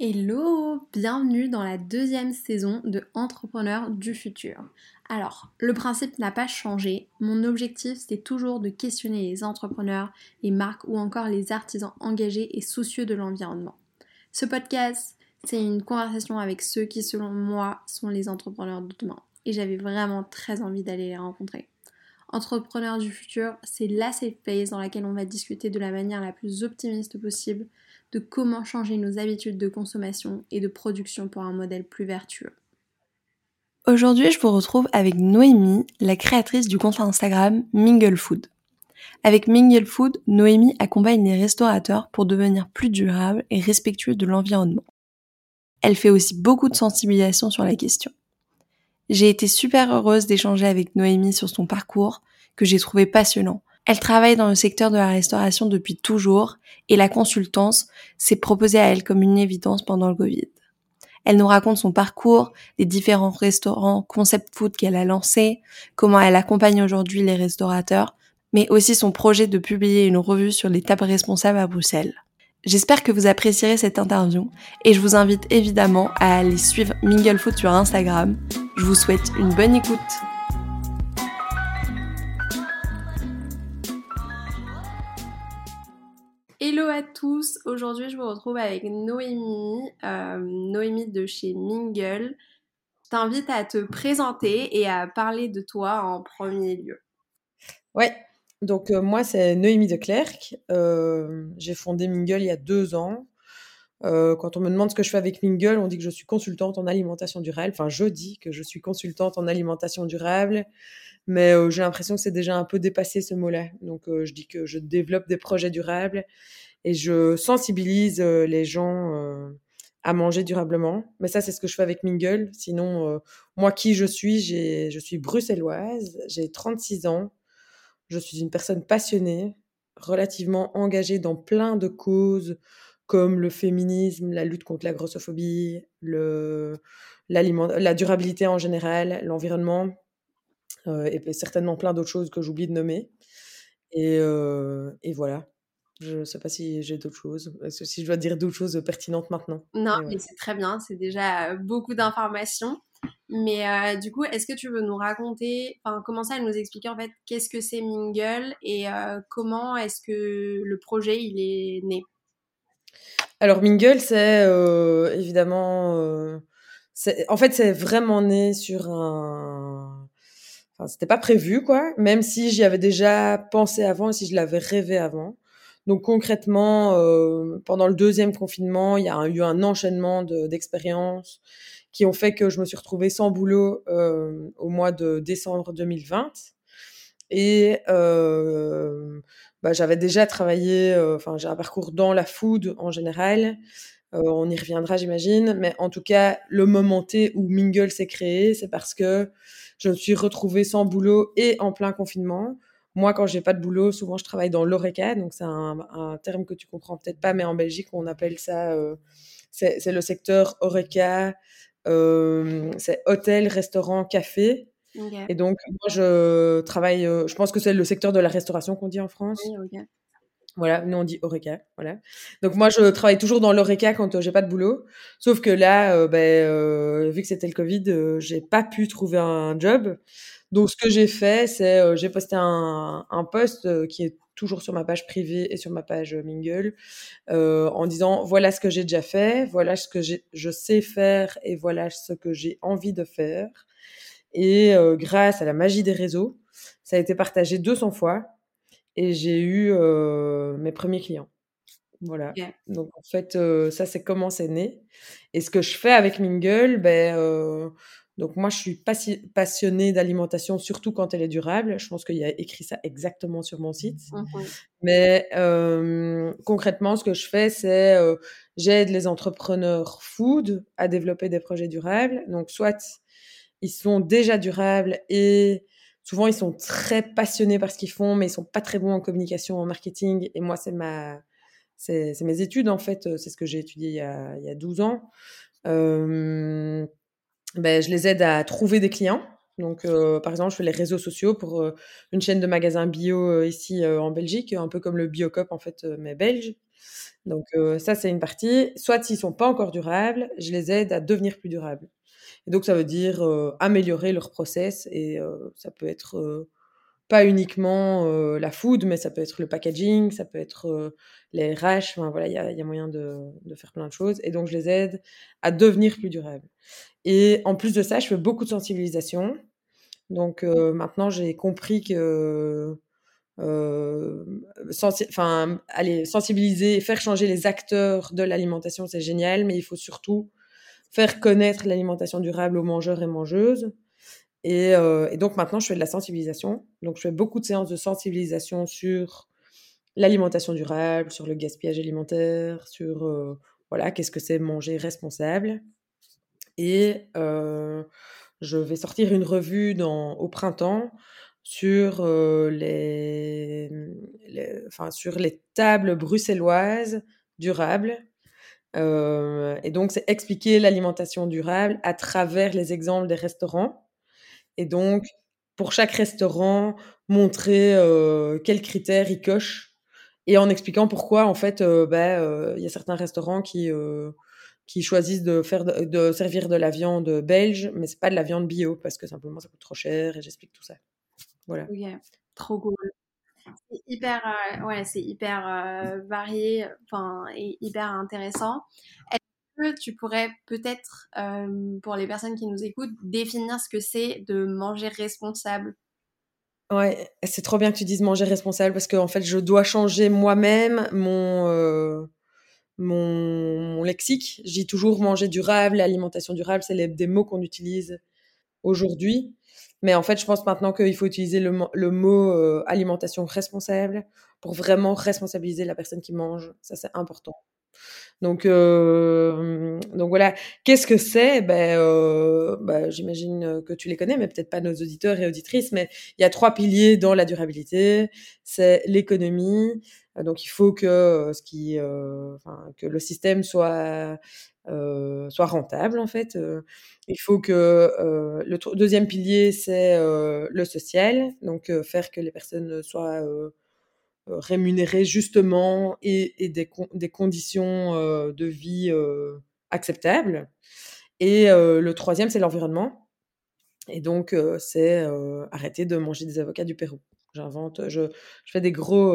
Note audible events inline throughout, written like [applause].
Hello, bienvenue dans la deuxième saison de Entrepreneurs du futur. Alors, le principe n'a pas changé. Mon objectif, c'est toujours de questionner les entrepreneurs, les marques ou encore les artisans engagés et soucieux de l'environnement. Ce podcast, c'est une conversation avec ceux qui, selon moi, sont les entrepreneurs de demain. Et j'avais vraiment très envie d'aller les rencontrer. Entrepreneurs du futur, c'est la safe place dans laquelle on va discuter de la manière la plus optimiste possible de comment changer nos habitudes de consommation et de production pour un modèle plus vertueux. Aujourd'hui, je vous retrouve avec Noémie, la créatrice du compte Instagram Mingle Food. Avec Mingle Food, Noémie accompagne les restaurateurs pour devenir plus durables et respectueux de l'environnement. Elle fait aussi beaucoup de sensibilisation sur la question. J'ai été super heureuse d'échanger avec Noémie sur son parcours, que j'ai trouvé passionnant, elle travaille dans le secteur de la restauration depuis toujours et la consultance s'est proposée à elle comme une évidence pendant le Covid. Elle nous raconte son parcours, les différents restaurants concept food qu'elle a lancés, comment elle accompagne aujourd'hui les restaurateurs, mais aussi son projet de publier une revue sur les tables responsables à Bruxelles. J'espère que vous apprécierez cette interview et je vous invite évidemment à aller suivre Mingle Food sur Instagram. Je vous souhaite une bonne écoute. Hello à tous, aujourd'hui je vous retrouve avec Noémie, euh, Noémie de chez Mingle. Je t'invite à te présenter et à parler de toi en premier lieu. Ouais, donc euh, moi c'est Noémie de Clercq, euh, j'ai fondé Mingle il y a deux ans. quand on me demande ce que je fais avec Mingle, on dit que je suis consultante en alimentation durable. Enfin, je dis que je suis consultante en alimentation durable, mais j'ai l'impression que c'est déjà un peu dépassé ce mot-là. Donc, je dis que je développe des projets durables et je sensibilise les gens à manger durablement. Mais ça, c'est ce que je fais avec Mingle. Sinon, moi, qui je suis, je suis bruxelloise, j'ai 36 ans, je suis une personne passionnée, relativement engagée dans plein de causes comme le féminisme, la lutte contre la grossophobie, le, la durabilité en général, l'environnement. Euh, et certainement plein d'autres choses que j'oublie de nommer. Et, euh, et voilà. Je ne sais pas si j'ai d'autres choses, si je dois dire d'autres choses pertinentes maintenant. Non, mais c'est très bien, c'est déjà beaucoup d'informations. Mais euh, du coup, est-ce que tu veux nous raconter, enfin, commencer à nous expliquer en fait qu'est-ce que c'est Mingle et comment est-ce que le projet il est né? Alors Mingle, c'est évidemment, en fait, c'est vraiment né sur un Enfin, c'était pas prévu, quoi, même si j'y avais déjà pensé avant et si je l'avais rêvé avant. Donc concrètement, euh, pendant le deuxième confinement, il y a eu un enchaînement d'expériences qui ont fait que je me suis retrouvée sans boulot euh, au mois de décembre 2020. Et euh, bah, j'avais déjà travaillé, enfin j'ai un parcours dans la food en général. on y reviendra, j'imagine. Mais en tout cas, le moment T où Mingle s'est créé, c'est parce que je me suis retrouvée sans boulot et en plein confinement. Moi, quand j'ai pas de boulot, souvent je travaille dans l'ORECA, donc c'est un, terme que tu comprends peut-être pas, mais en Belgique on appelle ça, euh, c'est le secteur ORECA, euh, c'est hôtel, restaurant, café. Et donc moi je travaille, euh, je pense que c'est le secteur de la restauration qu'on dit en France. Oui, voilà, nous on dit Oreca, voilà. Donc moi je travaille toujours dans l'Oreca quand euh, j'ai pas de boulot, sauf que là, euh, ben, euh, vu que c'était le Covid, j'ai pas pu trouver un job. Donc ce que j'ai fait, c'est j'ai posté un, un post qui est toujours sur ma page privée et sur ma page Mingle, en disant voilà ce que j'ai déjà fait, voilà ce que je sais faire et voilà ce que j'ai envie de faire. Et grâce à la magie des réseaux, ça a été partagé 200 fois et j'ai eu mes premiers clients. Voilà. Donc en fait, ça c'est comment c'est né. Et ce que je fais avec Mingle, ben donc moi je suis passionnée d'alimentation, surtout quand elle est durable. Je pense qu'il y a écrit ça exactement sur mon site. Mmh Mais concrètement, ce que je fais, c'est j'aide les entrepreneurs food à développer des projets durables. Donc soit ils sont déjà durables et souvent ils sont très passionnés par ce qu'ils font, mais ils sont pas très bons en communication, en marketing. Et moi, c'est ma, c'est, mes études en fait. C'est ce que j'ai étudié il y a, il y a 12 ans. Euh, ben, je les aide à trouver des clients. Donc, euh, par exemple, je fais les réseaux sociaux pour euh, une chaîne de magasins bio ici en Belgique, un peu comme le Biocop en fait, mais belge. Donc ça, c'est une partie. Soit s'ils sont pas encore durables, je les aide à devenir plus durables. Et donc ça veut dire améliorer leur process et ça peut être pas uniquement la food, mais ça peut être le packaging, ça peut être les RH. Enfin, voilà, il y a, moyen de, faire plein de choses. Et donc je les aide à devenir plus durables. Et en plus de ça, je fais beaucoup de sensibilisation. Donc maintenant, j'ai compris que euh, enfin, aller sensibiliser, faire changer les acteurs de l'alimentation, c'est génial, mais il faut surtout faire connaître l'alimentation durable aux mangeurs et mangeuses. Et, euh, et, donc maintenant, je fais de la sensibilisation. Donc, je fais beaucoup de séances de sensibilisation sur l'alimentation durable, sur le gaspillage alimentaire, sur euh, voilà, qu'est-ce que c'est manger responsable. Et euh, je vais sortir une revue dans, au printemps sur, les, enfin, sur les tables bruxelloises durables. Et donc, c'est expliquer l'alimentation durable à travers les exemples des restaurants. Et donc, pour chaque restaurant, montrer quels critères ils cochent et en expliquant pourquoi, en fait, bah, il y a certains restaurants qui, qui choisissent de, faire de, servir de la viande belge, mais c'est pas de la viande bio parce que simplement ça coûte trop cher et j'explique tout ça. Voilà. trop cool. C'est hyper, euh, ouais, c'est hyper euh, varié, et hyper intéressant. Est-ce que tu pourrais peut-être, euh, pour les personnes qui nous écoutent, définir ce que c'est de manger responsable? Ouais, c'est trop bien que tu dises manger responsable parce qu'en en fait, je dois changer moi-même mon, mon, lexique. Dis toujours manger durable, alimentation durable, c'est des mots qu'on utilise aujourd'hui. Mais en fait, je pense maintenant qu'il faut utiliser le, mot euh, alimentation responsable pour vraiment responsabiliser la personne qui mange. Ça, c'est important. Donc, euh, donc voilà. Qu'est-ce que c'est? Ben, euh, ben, J'imagine que tu les connais, mais peut-être pas nos auditeurs et auditrices. Mais il y a trois piliers dans la durabilité. C'est l'économie. Donc, il faut que, ce qui, euh, que le système soit euh, soit rentable en fait. Euh, il faut que euh, le deuxième pilier c'est le social, donc faire que les personnes soient rémunérées justement et, et des, des, conditions de vie acceptables. Et le troisième c'est l'environnement. Et donc c'est arrêter de manger des avocats du Pérou. J'invente, je, je, fais des gros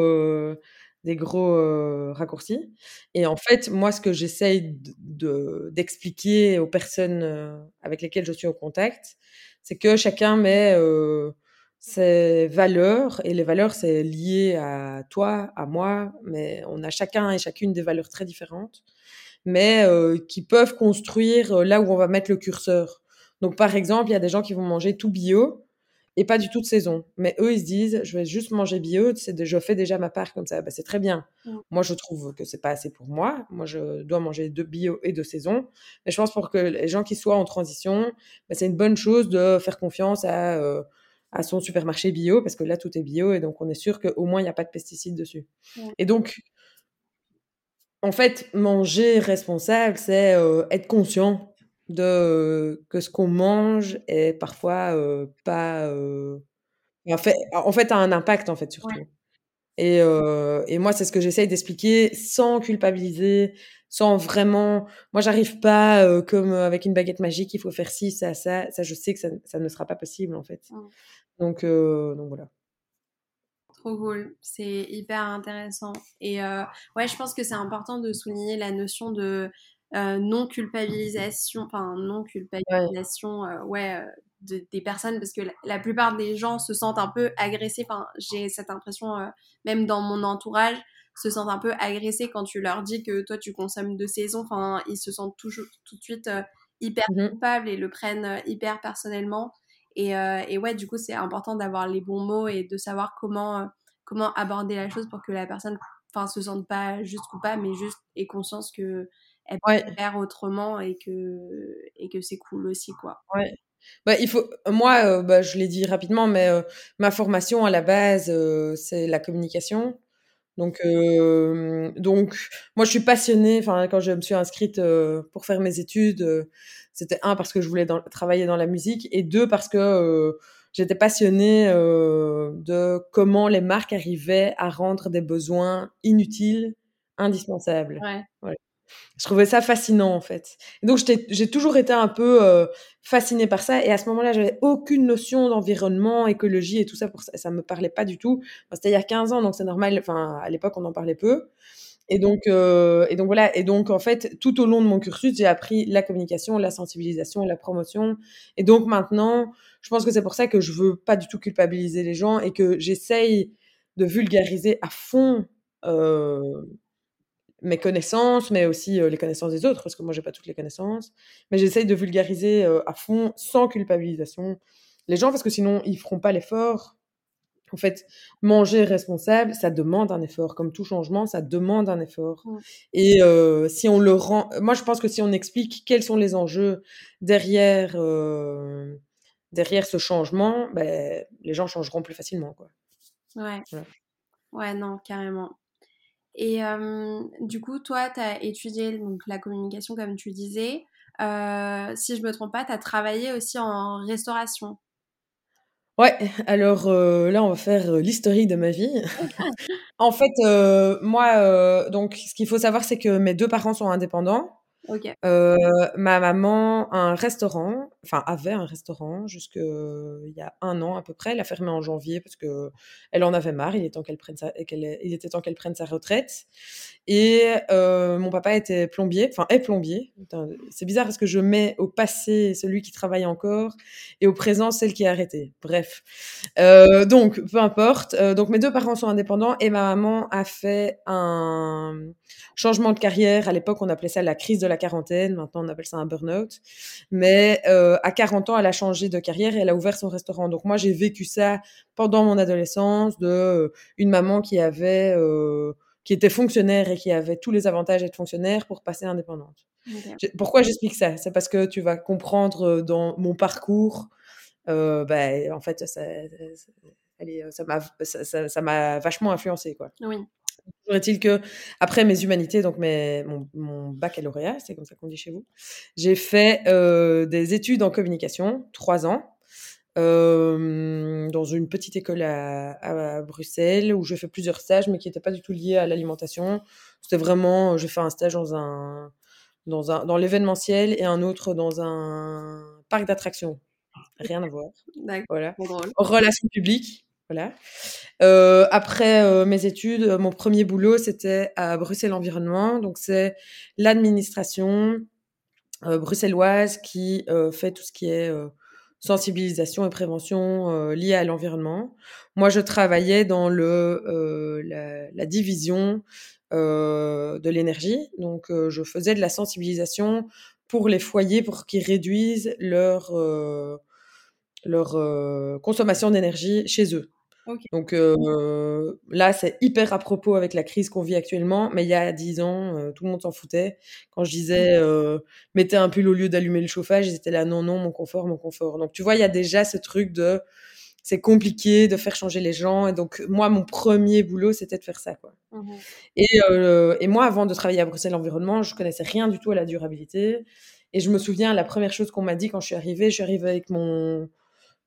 des gros raccourcis. Et en fait, moi, ce que j'essaye d'expliquer aux personnes avec lesquelles je suis en contact, c'est que chacun met ses valeurs, et les valeurs, c'est lié à toi, à moi, mais on a chacun et chacune des valeurs très différentes, mais qui peuvent construire là où on va mettre le curseur. Donc, par exemple, il y a des gens qui vont manger tout bio, et pas du tout de saison. Mais eux, ils se disent, je vais juste manger bio, je fais déjà ma part comme ça. Bah, c'est très bien. Mmh. Moi, je trouve que c'est pas assez pour moi. Moi, je dois manger de bio et de saison. Mais je pense pour que les gens qui soient en transition, bah, c'est une bonne chose de faire confiance à, euh, à son supermarché bio, parce que là, tout est bio, et donc on est sûr qu'au moins, il n'y a pas de pesticides dessus. Et donc, en fait, manger responsable, c'est euh, être conscient de que ce qu'on mange est parfois euh, pas euh, en fait en fait a un impact en fait surtout et, et moi c'est ce que j'essaye d'expliquer sans culpabiliser sans vraiment moi j'arrive pas comme avec une baguette magique il faut faire ci ça ça ça je sais que ça, ça ne sera pas possible en fait. Donc donc voilà. Trop cool, c'est hyper intéressant. Et ouais, je pense que c'est important de souligner la notion de euh, non culpabilisation, enfin non culpabilisation, euh, ouais, euh, des personnes parce que la, plupart des gens se sentent un peu agressés. Enfin, j'ai cette impression, même dans mon entourage, se sentent un peu agressés quand tu leur dis que toi tu consommes de saison. Enfin, ils se sentent toujours tout de suite hyper mmh coupables et le prennent hyper personnellement. Et, et ouais, du coup, c'est important d'avoir les bons mots et de savoir comment comment aborder la chose pour que la personne, enfin, se sente pas juste coupable, mais juste ait conscience que elle peut faire autrement et que, et que c'est cool aussi, quoi. Ouais. Bah, il faut, moi, euh, bah, je l'ai dit rapidement, mais euh, ma formation à la base, euh, c'est la communication. Donc, donc, moi, je suis passionnée. Enfin, quand je me suis inscrite pour faire mes études, c'était un parce que je voulais travailler dans la musique et deux parce que j'étais passionnée de comment les marques arrivaient à rendre des besoins inutiles indispensable. Ouais. Ouais. Je trouvais ça fascinant, en fait. Donc j'ai toujours été un peu, heu, fascinée par ça. Et à ce moment-là, j'avais aucune notion d'environnement, écologie et tout ça pour ça. Ça me parlait pas du tout. C'était il y a 15 ans, donc c'est normal, enfin, à l'époque, on en parlait peu. Et donc heu et donc voilà. Et donc en fait, tout au long de mon cursus, j'ai appris la communication, la sensibilisation, la promotion. Et donc maintenant, je pense que c'est pour ça que je veux pas du tout culpabiliser les gens et que j'essaye de vulgariser à fond, heu, mes connaissances, mais aussi, heu, les connaissances des autres, parce que moi j'ai pas toutes les connaissances. Mais j'essaye de vulgariser, heu, à fond, sans culpabilisation, les gens parce que sinon ils feront pas l'effort. En fait, manger responsable, ça demande un effort. Comme tout changement, ça demande un effort. Et heu, si on le rend moi je pense que si on explique quels sont les enjeux derrière, derrière ce changement, beh, les gens changeront plus facilement, quoi. Ouais. Voilà. Ouais, non, carrément. Et du coup, toi, tu as étudié donc la communication comme tu disais. Heu, si je me trompe pas, tu as travaillé aussi en restauration? Ouais, alors, là, on va faire, l'historique de ma vie. En fait, moi, donc ce qu'il faut savoir, c'est que mes 2 parents sont indépendants. Heu, ma maman a un restaurant, enfin avait un restaurant jusque, il y a 1 an à peu près. Elle a fermé en janvier parce qu'elle en avait marre, il est temps qu'elle prenne sa qu'elle il était temps qu'elle prenne sa retraite et heu, mon papa était plombier, enfin est plombier. C'est bizarre parce que je mets au passé celui qui travaille encore et au présent celle qui est arrêtée. Bref, donc peu importe, donc mes 2 parents sont indépendants et ma maman a fait un changement de carrière. À l'époque, on appelait ça la crise de la quarantaine, maintenant on appelle ça un burn-out. Mais heu, à 40 ans, elle a changé de carrière et elle a ouvert son restaurant. Donc moi, j'ai vécu ça pendant mon adolescence de, heu, une maman qui avait, heu, qui était fonctionnaire et qui avait tous les avantages d'être fonctionnaire pour passer indépendante. Pourquoi j'explique ça? C'est parce que tu vas comprendre, dans mon parcours, bah, en fait, ça ça allez, ça m'a ça ça ça m'a vachement influencée, quoi. Oui. Toujours est-il qu'après mes humanités, donc mes mon mon baccalauréat, c'est comme ça qu'on dit chez vous, j'ai fait, heu, des études en communication, 3 ans, hem, dans une petite école à à Bruxelles où j'ai fait plusieurs stages, mais qui étaient pas du tout liés à l'alimentation. C'était vraiment, j'ai fait un stage dans un dans un dans l'événementiel et un autre dans un parc d'attractions. Rien à voir. Voilà. trop drôle. Relations publiques, voilà. Heu, après, heu, mes études, mon 1er boulot, c'était à Bruxelles Environnement. Donc c'est l'administration, bruxelloise qui, fait tout ce qui est, sensibilisation et prévention, liée à l'environnement. Moi, je travaillais dans le, la division, de l'énergie. Donc je faisais de la sensibilisation pour les foyers pour qu'ils réduisent leur, leur, consommation d'énergie chez eux. OK. Donc heu, là, c'est hyper à propos avec la crise qu'on vit actuellement, mais il y a 10 ans, heu, tout le monde s'en foutait. Quand je disais, heu: «Mettez un pull au lieu d'allumer le chauffage», ils étaient là: «Non, non, mon confort, mon confort». Donc tu vois, il y a déjà ce truc de c'est compliqué de faire changer les gens et donc moi, mon 1er boulot, c'était de faire ça, quoi. Mmh mh. Et heu et moi, avant de travailler à Bruxelles Environnement, je connaissais rien du tout à la durabilité et je me souviens, la 1re chose qu'on m'a dit quand je suis arrivée, je suis arrivée avec mon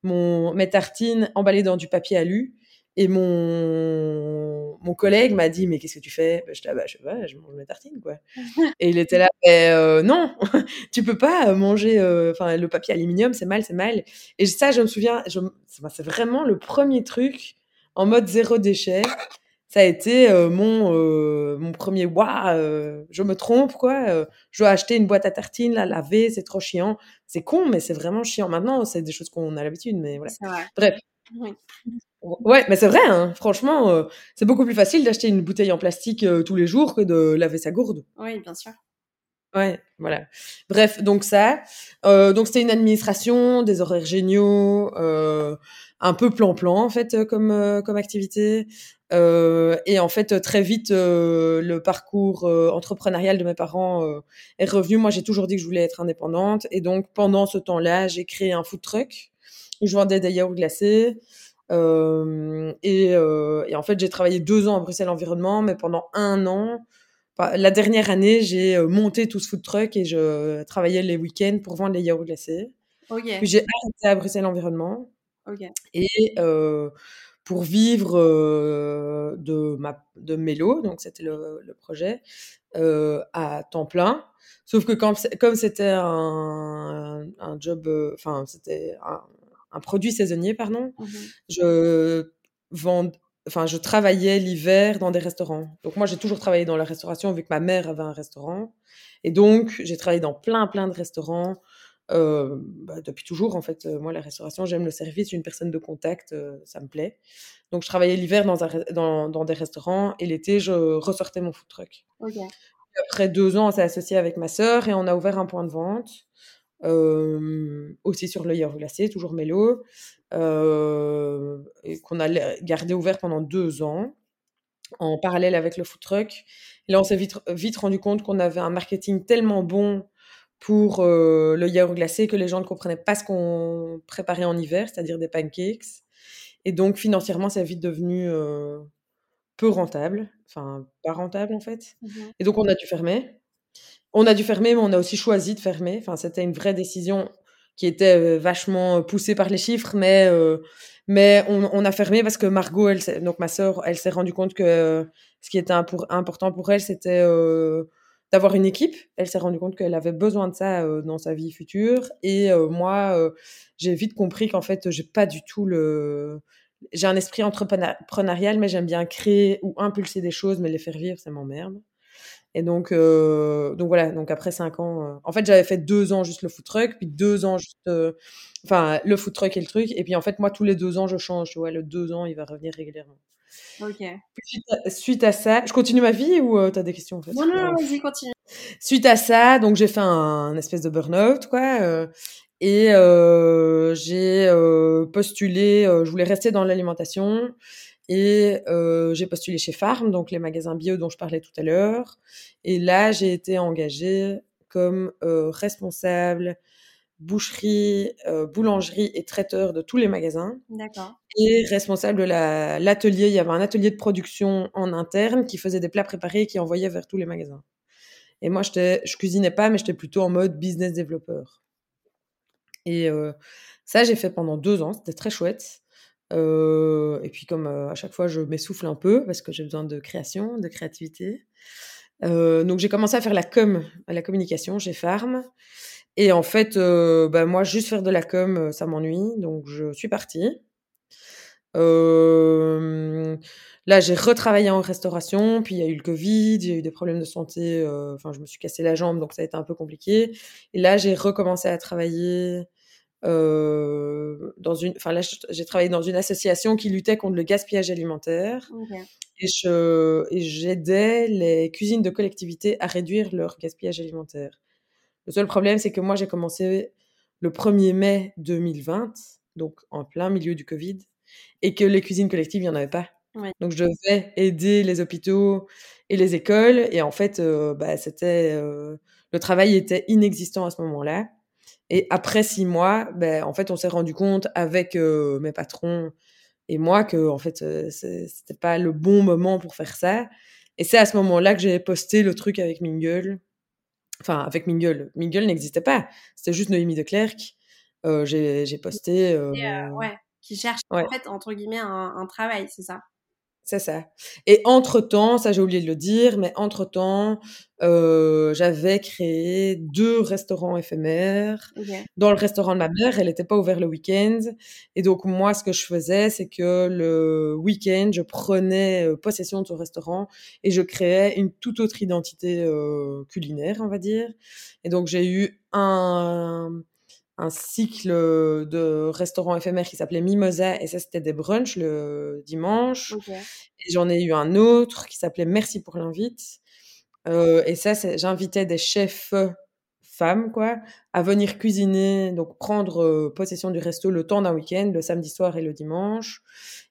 mon mes tartines emballées dans du papier alu et mon mon collègue m'a dit: «Mais qu'est-ce que tu fais?» bah, «Bah, je sais pas, je mange mes tartines, quoi» [laughs] et il était là: «Beh, heu, non, [laughs] tu peux pas manger, enfin, le papier aluminium, c'est mal, c'est mal» et ça, je me souviens, c'est vraiment le 1er truc en mode 0 déchet. Ça a été, heu, mon, mon 1er «Waouh, je me trompe, quoi, je dois acheter une boîte à tartines, la laver, c'est trop chiant». C'est con, mais c'est vraiment chiant. Maintenant, c'est des choses qu'on a l'habitude, mais voilà. Vrai. Bref. Oui. Ouais, mais c'est vrai, hein, franchement, heu, c'est beaucoup plus facile d'acheter une bouteille en plastique, heu, tous les jours que de laver sa gourde. Oui, bien sûr. Ouais, voilà. Bref, donc ça, heu, donc c'était une administration, des horaires géniaux, heu, un peu plan-plan, en fait, comme, comme activité, heu et en fait, très vite, heu, le parcours, entrepreneurial de mes parents, est revenu. Moi, j'ai toujours dit que je voulais être indépendante. Et donc pendant ce temps-là, j'ai créé un food truck où je vendais des yaourts glacés, et en fait, j'ai travaillé 2 ans à Bruxelles Environnement, mais pendant 1 an, la dernière année, j'ai, monté tout ce food truck et je travaillais les week-ends pour vendre les yaourts glacés. Puis j'ai arrêté à Bruxelles Environnement. Et pour vivre de, ma, de Mélo, donc c'était le, le, projet, à temps plein. Sauf que quand, comme c'était un, un, job, enfin, c'était un, un, produit saisonnier, pardon, mmh je vends, enfin, je travaillais l'hiver dans des restaurants. Donc moi, j'ai toujours travaillé dans la restauration vu que ma mère avait un restaurant. Et donc, j'ai travaillé dans plein, plein de restaurants euh, bah, depuis toujours. En fait, moi, la restauration, j'aime le service, une personne de contact, ça me plaît. Donc, je travaillais l'hiver dans, dans, dans, des restaurants et l'été, je ressortais mon food truck. Après deux ans, on s'est associé avec ma sœur et on a ouvert un point de vente. aussi sur l'œil glacé, toujours Mélo, euh, et qu'on a gardé ouvert pendant deux ans, en parallèle avec le food truck. Et là, on s'est vite, vite rendu compte qu'on avait un marketing tellement bon pour euh, le yaourt glacé que les gens ne comprenaient pas ce qu'on préparait en hiver, c'est-à-dire des pancakes. Et donc, financièrement, c'est vite devenu euh, peu rentable, enfin, pas rentable en fait. Mmh et donc, on a dû fermer. On a dû fermer, mais on a aussi choisi de fermer. Enfin, c'était une vraie décision qui était vachement poussée par les chiffres, mais mais on, on, a fermé parce que Margot, elle, donc ma sœur, elle s'est rendue compte que ce qui était important pour elle, c'était d'avoir une équipe. Elle s'est rendue compte qu'elle avait besoin de ça dans sa vie future. Et moi, j'ai vite compris qu'en fait, j'ai pas du tout le. J'ai un esprit entrepreneurial, mais j'aime bien créer ou impulser des choses, mais les faire vivre, ça m'emmerde. Et donc, euh, donc voilà, donc après cinq ans, euh, en fait, j'avais fait deux ans juste le food truck, puis deux ans juste, euh, enfin, le food truck et le truc. Et puis en fait, moi, tous les deux ans, je change, tu vois, le deux ans, il va revenir régulièrement. Ok. Suite à, ça, je continue ma vie ou tu as des questions en fait? Non, non, non, vas-y, continue. Suite à ça, donc j'ai fait un, espèce de burn-out, quoi. et j'ai postulé, je voulais rester dans l'alimentation. Et euh, j'ai postulé chez Farm, donc les magasins bio dont je parlais tout à l'heure. Et là, j'ai été engagée comme euh, responsable boucherie, euh, boulangerie et traiteur de tous les magasins. D'accord. Et responsable de l'atelier. Il y avait un atelier de production en interne qui faisait des plats préparés et qui envoyait vers tous les magasins. Et moi, je cuisinais pas, mais j'étais plutôt en mode business développeur. Et ça, j'ai fait pendant deux ans. C'était très chouette et puis comme à chaque fois, je m'essouffle un peu parce que j'ai besoin de création, de créativité. donc j'ai commencé à faire la com, la communication chez Farm. Et en fait, bah, moi, juste faire de la com, ça m'ennuie. Donc je suis partie. là, j'ai retravaillé en restauration, puis il y a eu le Covid, il y a eu des problèmes de santé, enfin, je me suis cassé la jambe, donc ça a été un peu compliqué. Et là, j'ai recommencé à travailler euh, dans une, enfin là, j'ai travaillé dans une association qui luttait contre le gaspillage alimentaire. Et je, et j'aidais les cuisines de collectivité à réduire leur gaspillage alimentaire. Le seul problème, c'est que moi, j'ai commencé le 1er mai 2020, donc en plein milieu du Covid, et que les cuisines collectives, il n'y en avait pas. Donc, je devais aider les hôpitaux et les écoles. Et en fait, euh, bah, c'était, euh, le travail était inexistant à ce moment-là. Et après six mois, ben, en fait, on s'est rendu compte avec mes patrons et moi que en fait, c'était pas le bon moment pour faire ça. Et c'est à ce moment-là que j'ai posté le truc avec Mingle. Enfin, avec Mingle. Mingle n'existait pas. C'était juste Noémie de Clerc. Euh, j'ai posté. Euh, ouais, qui cherche en fait, entre guillemets, un, un travail, c'est ça? C'est ça. Et entre-temps, ça j'ai oublié de le dire, mais entre-temps, euh, j'avais créé deux restaurants éphémères. Dans le restaurant de ma mère, elle n'était pas ouverte le week-end. Et donc moi, ce que je faisais, c'est que le week-end, je prenais euh, possession de ce restaurant et je créais une toute autre identité euh, culinaire, on va dire. Et donc j'ai eu un un cycle de restaurants éphémères qui s'appelait Mimosa, et ça, c'était des brunchs le dimanche. Et j'en ai eu un autre qui s'appelait Merci pour l'invite. Euh, et ça, j'invitais des chefs femmes, quoi, à venir cuisiner, donc prendre euh, possession du resto le temps d'un week-end, le samedi soir et le dimanche.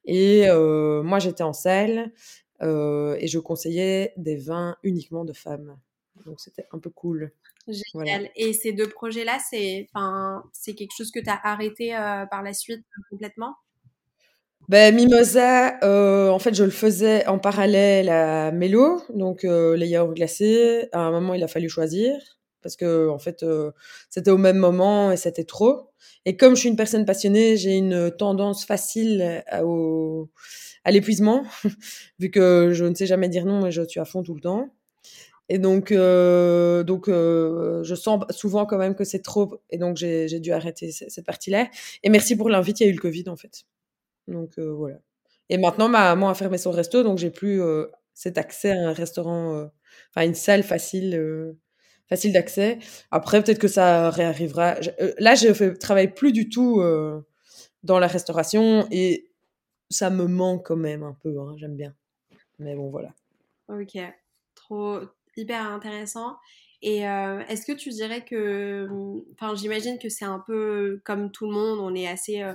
Et euh, moi, j'étais en salle et je conseillais des vins uniquement de femmes. Donc, c'était un peu cool. Génial. Et ces deux projets-là, c'est, enfin, c'est quelque chose que tu as arrêté euh, par la suite euh, complètement? Ben, Mimosa, euh, en fait, je le faisais en parallèle à Mélo, donc les yaourts glacés. À un moment, il a fallu choisir parce que en fait, c'était au même moment et c'était trop. Et comme je suis une personne passionnée, j'ai une tendance facile à, au, à l'épuisement, [laughs] vu que je ne sais jamais dire non et je suis à fond tout le temps. Et donc, euh, donc euh, je sens souvent quand même que c'est trop, et donc j'ai dû arrêter cette partie-là. Et merci pour l'invite, il y a eu le Covid en fait. Donc euh, voilà. Et maintenant, ma maman a fermé son resto, donc j'ai plus cet accès à un restaurant, enfin une salle facile, facile d'accès. Après, peut-être que ça réarrivera. là, je fais, travaille plus du tout dans la restauration et ça me manque quand même un peu. Hein, J'aime bien. Mais bon, voilà. Ok, trop, hyper intéressant. Et euh, est-ce que tu dirais que, enfin, j'imagine que c'est un peu comme tout le monde, on est assez, euh,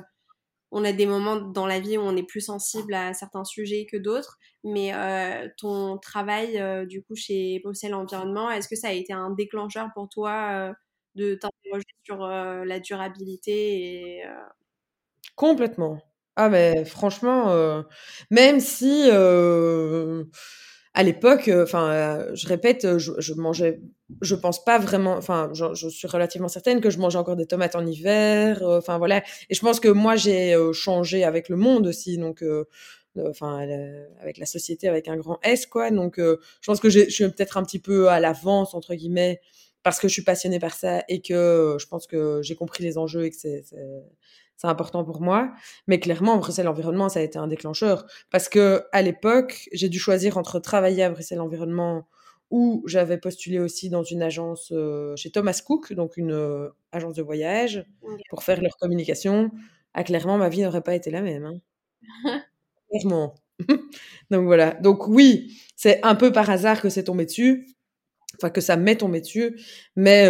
on a des moments dans la vie où on est plus sensible à certains sujets que d'autres. Mais euh, ton travail, du coup, chez Bruxelles Environnement, est-ce que ça a été un déclencheur pour toi de t'interroger sur la durabilité et, Complètement. Ah mais franchement, même si à l'époque, euh, enfin, euh, je répète, euh, je, mangeais, je pense pas vraiment, enfin, je, je, suis relativement certaine que je mangeais encore des tomates en hiver, enfin voilà. Et je pense que moi j'ai changé avec le monde aussi, donc, enfin, avec la société avec un grand S quoi. Donc, je pense que je suis peut-être un petit peu à l'avance entre guillemets parce que je suis passionnée par ça et que je pense que j'ai compris les enjeux et que c'est c'est important pour moi. Mais clairement, Bruxelles Environnement, ça a été un déclencheur. Parce que à l'époque, j'ai dû choisir entre travailler à Bruxelles Environnement ou j'avais postulé aussi dans une agence euh, chez Thomas Cook, donc une euh, agence de voyage, okay. pour faire leur communication. Ah, clairement, ma vie n'aurait pas été la même. Hein. [laughs] clairement. [laughs] donc voilà. Donc oui, c'est un peu par hasard que c'est tombé dessus enfin que ça m'est tombé dessus. Mais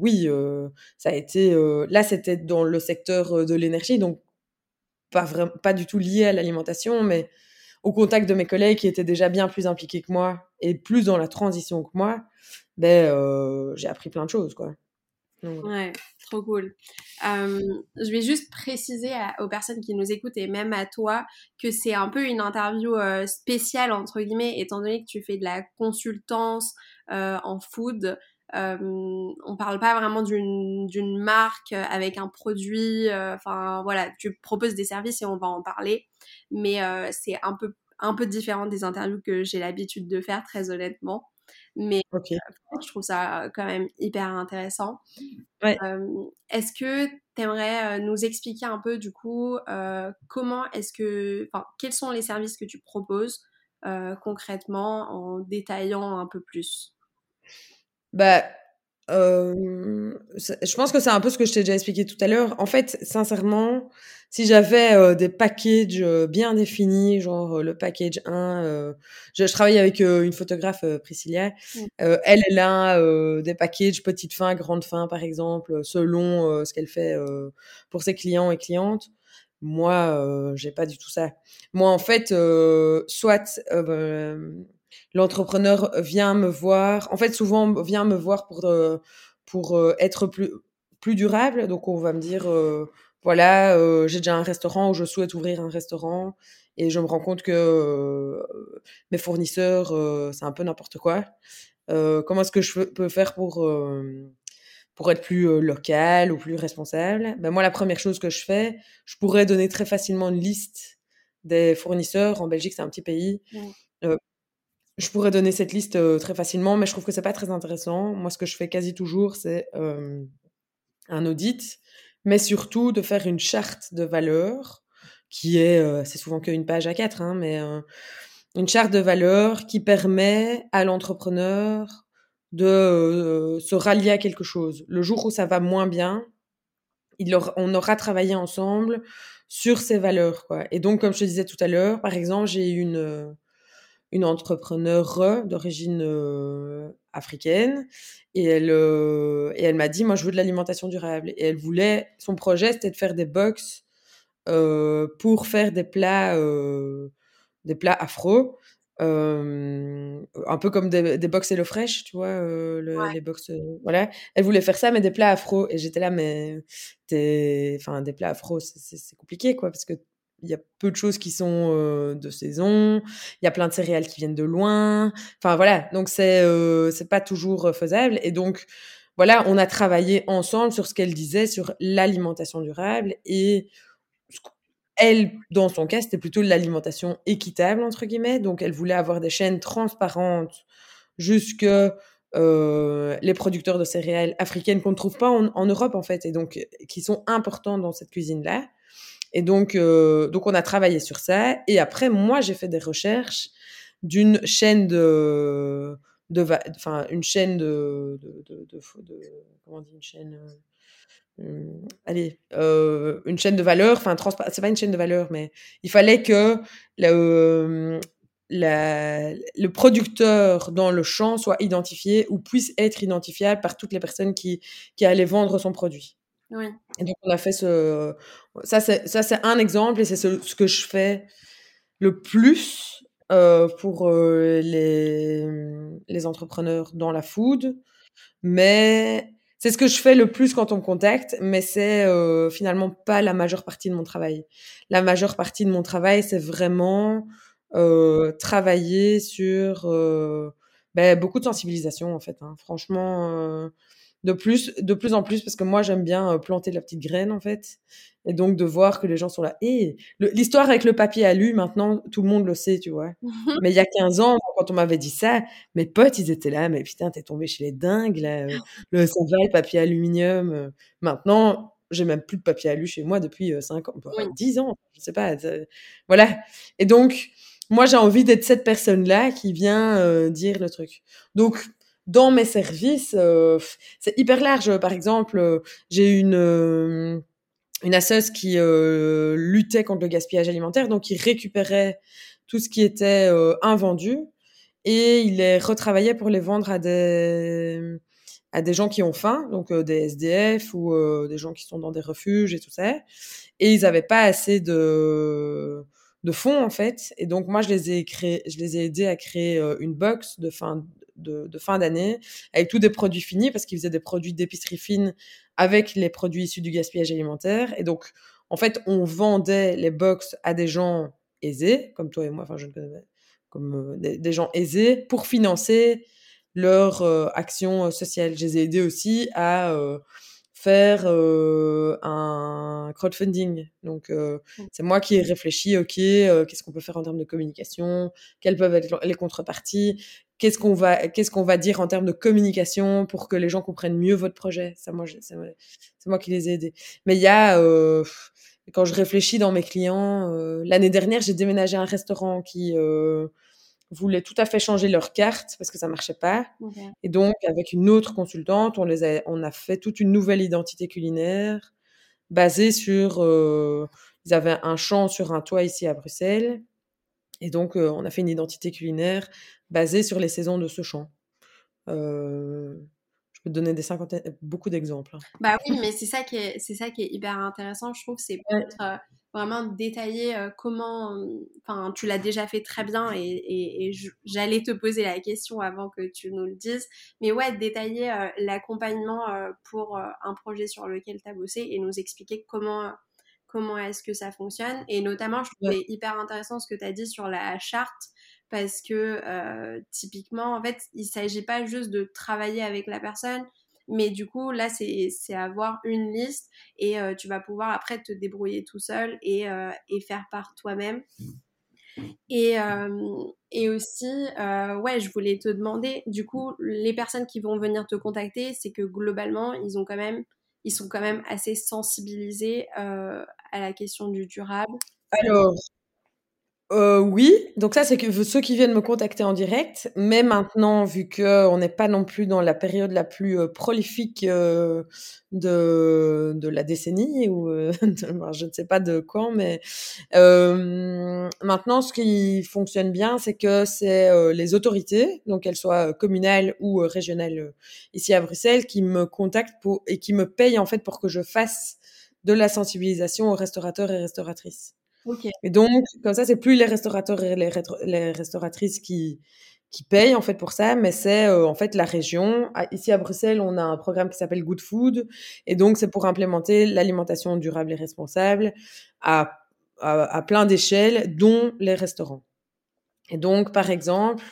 oui, ça a été. Là, c'était dans le secteur de l'énergie, donc pas vraiment, pas du tout lié à l'alimentation, mais au contact de mes collègues qui étaient déjà bien plus impliqués que moi et plus dans la transition que moi, ben j'ai appris plein de choses, quoi. Donc, ouais, trop cool. Je vais juste préciser aux personnes qui nous écoutent et même à toi que c'est un peu une interview spéciale entre guillemets étant donné que tu fais de la consultance en food. on parle pas vraiment d'une marque avec un produit. Enfin voilà, tu proposes des services et on va en parler, mais c'est un peu un peu différent des interviews que j'ai l'habitude de faire très honnêtement. Mais okay. euh, je trouve ça quand même hyper intéressant. Ouais. Est-ce que tu aimerais nous expliquer un peu du coup comment est-ce que, enfin, quels sont les services que tu proposes concrètement en détaillant un peu plus? Bah, euh, je pense que c'est un peu ce que je t'ai déjà expliqué tout à l'heure. En fait, sincèrement, si j'avais euh, des packages bien définis, genre le package 1, euh, je, je, travaille avec une photographe, Priscilla. Elle, elle a des packages petite fin, grande fin, par exemple, selon ce qu'elle fait pour ses clients et clientes. Moi, j'ai pas du tout ça. Moi, en fait, soit l'entrepreneur vient me voir. En fait, souvent, vient me voir pour, euh, pour euh, être plus, plus durable. Donc, on va me dire, euh, voilà, j'ai déjà un restaurant ou je souhaite ouvrir un restaurant. Et je me rends compte que mes fournisseurs, c'est un peu n'importe quoi. comment est-ce que je peux faire pour, pour être plus local ou plus responsable? Ben Moi, la première chose que je fais, je pourrais donner très facilement une liste des fournisseurs. En Belgique, c'est un petit pays. Ouais. Je pourrais donner cette liste euh, très facilement, mais je trouve que c'est pas très intéressant. Moi, ce que je fais quasi toujours, c'est euh, un audit, mais surtout de faire une charte de valeurs qui est, euh, c'est souvent qu'une page à quatre, hein, mais une charte de valeurs qui permet à l'entrepreneur de se rallier à quelque chose. Le jour où ça va moins bien, il aura, on aura travaillé ensemble sur ces valeurs, quoi. Et donc, comme je te disais tout à l'heure, par exemple, j'ai une une entrepreneure d'origine euh, africaine et elle euh, et elle m'a dit moi je veux de l'alimentation durable et elle voulait son projet c'était de faire des box euh, pour faire des plats des plats afro un peu comme des, des box Hello Fresh tu vois le, ouais. les box voilà elle voulait faire ça mais des plats afro et j'étais là mais enfin des plats afro c'est compliqué quoi parce que y a peu de choses qui sont de saison. Il y a plein de céréales qui viennent de loin. Enfin voilà, donc c'est c'est pas toujours faisable. Et donc voilà, on a travaillé ensemble sur ce qu'elle disait sur l'alimentation durable et elle, dans son cas, c'était plutôt l'alimentation équitable entre guillemets. Donc elle voulait avoir des chaînes transparentes jusque les producteurs de céréales africaines qu'on ne trouve pas en, Europe en fait et donc qui sont importants dans cette cuisine là. Et donc, euh, donc on a travaillé sur ça. Et après, moi, j'ai fait des recherches d'une chaîne de, enfin, une chaîne de, comment on dit, une chaîne, euh, allez, une chaîne de valeur. Enfin, c'est pas une chaîne de valeur, mais il fallait que le, producteur dans le champ soit identifié ou puisse être identifiable par toutes les personnes qui allaient vendre son produit. Oui. Et donc, on a fait ce. Ça, c'est, un exemple et c'est ce, que je fais le plus euh, pour euh, les, les entrepreneurs dans la food. Mais c'est ce que je fais le plus quand on me contacte, mais c'est euh, finalement pas la majeure partie de mon travail. La majeure partie de mon travail, c'est vraiment travailler sur ben, beaucoup de sensibilisation en fait. Hein. Franchement, de plus, de plus en plus, parce que moi j'aime bien planter la petite graine en fait, et donc de voir que les gens sont là. Et l'histoire avec le papier alu, maintenant tout le monde le sait, tu vois. [laughs] mais il y a 15 ans, quand on m'avait dit ça, mes potes ils étaient là, mais putain t'es tombé chez les dingues là, le [laughs] ça le papier aluminium. Maintenant j'ai même plus de papier alu chez moi depuis 5 ans, 10 ans, je sais pas. Voilà. Et donc moi, j'ai envie d'être cette personne-là qui vient euh, dire le truc. Donc, dans mes services, euh, c'est hyper large. Par exemple, euh, j'ai une une asseuse qui luttait contre le gaspillage alimentaire, donc il récupérait tout ce qui était invendu et il les retravaillait pour les vendre à des à des gens qui ont faim, donc des SDF ou des gens qui sont dans des refuges et tout ça. Et ils n'avaient pas assez de de fonds en fait. Et donc moi je les ai créés, je les ai aidés à créer euh, une box de fin de, de fin d'année avec tous des produits finis parce qu'ils faisaient des produits d'épicerie fine avec les produits issus du gaspillage alimentaire. Et donc en fait on vendait les box à des gens aisés comme toi et moi, enfin je ne connais comme euh, des, gens aisés pour financer leur euh, action sociale. Je les ai aidés aussi à faire euh, un crowdfunding. Donc, euh, mmh. c'est moi qui ai réfléchi, OK, euh, qu'est-ce qu'on peut faire en termes de communication Quelles peuvent être les contreparties Qu'est-ce qu'on va, qu'est-ce qu'on va dire en termes de communication pour que les gens comprennent mieux votre projet? Ça, moi, c'est moi qui les ai aidés. Mais il y a, quand je réfléchis dans mes clients, l'année dernière, j'ai déménagé un restaurant qui voulaient tout à fait changer leur carte parce que ça marchait pas. Et donc, avec une autre consultante, on, les a, on a fait toute une nouvelle identité culinaire basée sur... Euh, ils avaient un champ sur un toit ici à Bruxelles. Et donc, euh, on a fait une identité culinaire basée sur les saisons de ce champ. Euh, je peux te donner des cinquantaines, beaucoup d'exemples. Hein. Bah oui, mais c'est ça qui est, c'est ça qui est hyper intéressant. Je trouve que c'est peut-être vraiment détailler euh, comment, enfin, tu l'as déjà fait très bien et, j'allais te poser la question avant que tu nous le dises, mais ouais, détailler euh, l'accompagnement euh, pour un projet sur lequel tu as bossé et nous expliquer comment, comment est-ce que ça fonctionne. Et notamment, je trouvais hyper intéressant ce que tu as dit sur la charte parce que typiquement, en fait, il s'agit pas juste de travailler avec la personne, mais du coup, là, c'est avoir une liste et euh, tu vas pouvoir après te débrouiller tout seul et, euh, et faire par toi-même. Et, euh, et aussi, ouais, je voulais te demander, du coup, les personnes qui vont venir te contacter, c'est que globalement, ils ont quand même, ils sont quand même assez sensibilisés à la question du durable. Alors, euh, oui, donc ça c'est que ceux qui viennent me contacter en direct, mais maintenant vu que on n'est pas non plus dans la période la plus euh, prolifique euh, de de la décennie ou [laughs] je ne sais pas de quand, mais maintenant ce qui fonctionne bien c'est que c'est les autorités, donc qu'elles soient communales ou régionales ici à Bruxelles, qui me contactent pour et qui me payent en fait pour que je fasse de la sensibilisation aux restaurateurs et restauratrices. Et donc, comme ça, c'est plus les restaurateurs et les, restauratrices qui, qui payent en fait pour ça, mais c'est euh, en fait la région. Ici à Bruxelles, on a un programme qui s'appelle Good Food, et donc c'est pour implémenter l'alimentation durable et responsable à à, plein d'échelles, dont les restaurants. Et donc, par exemple,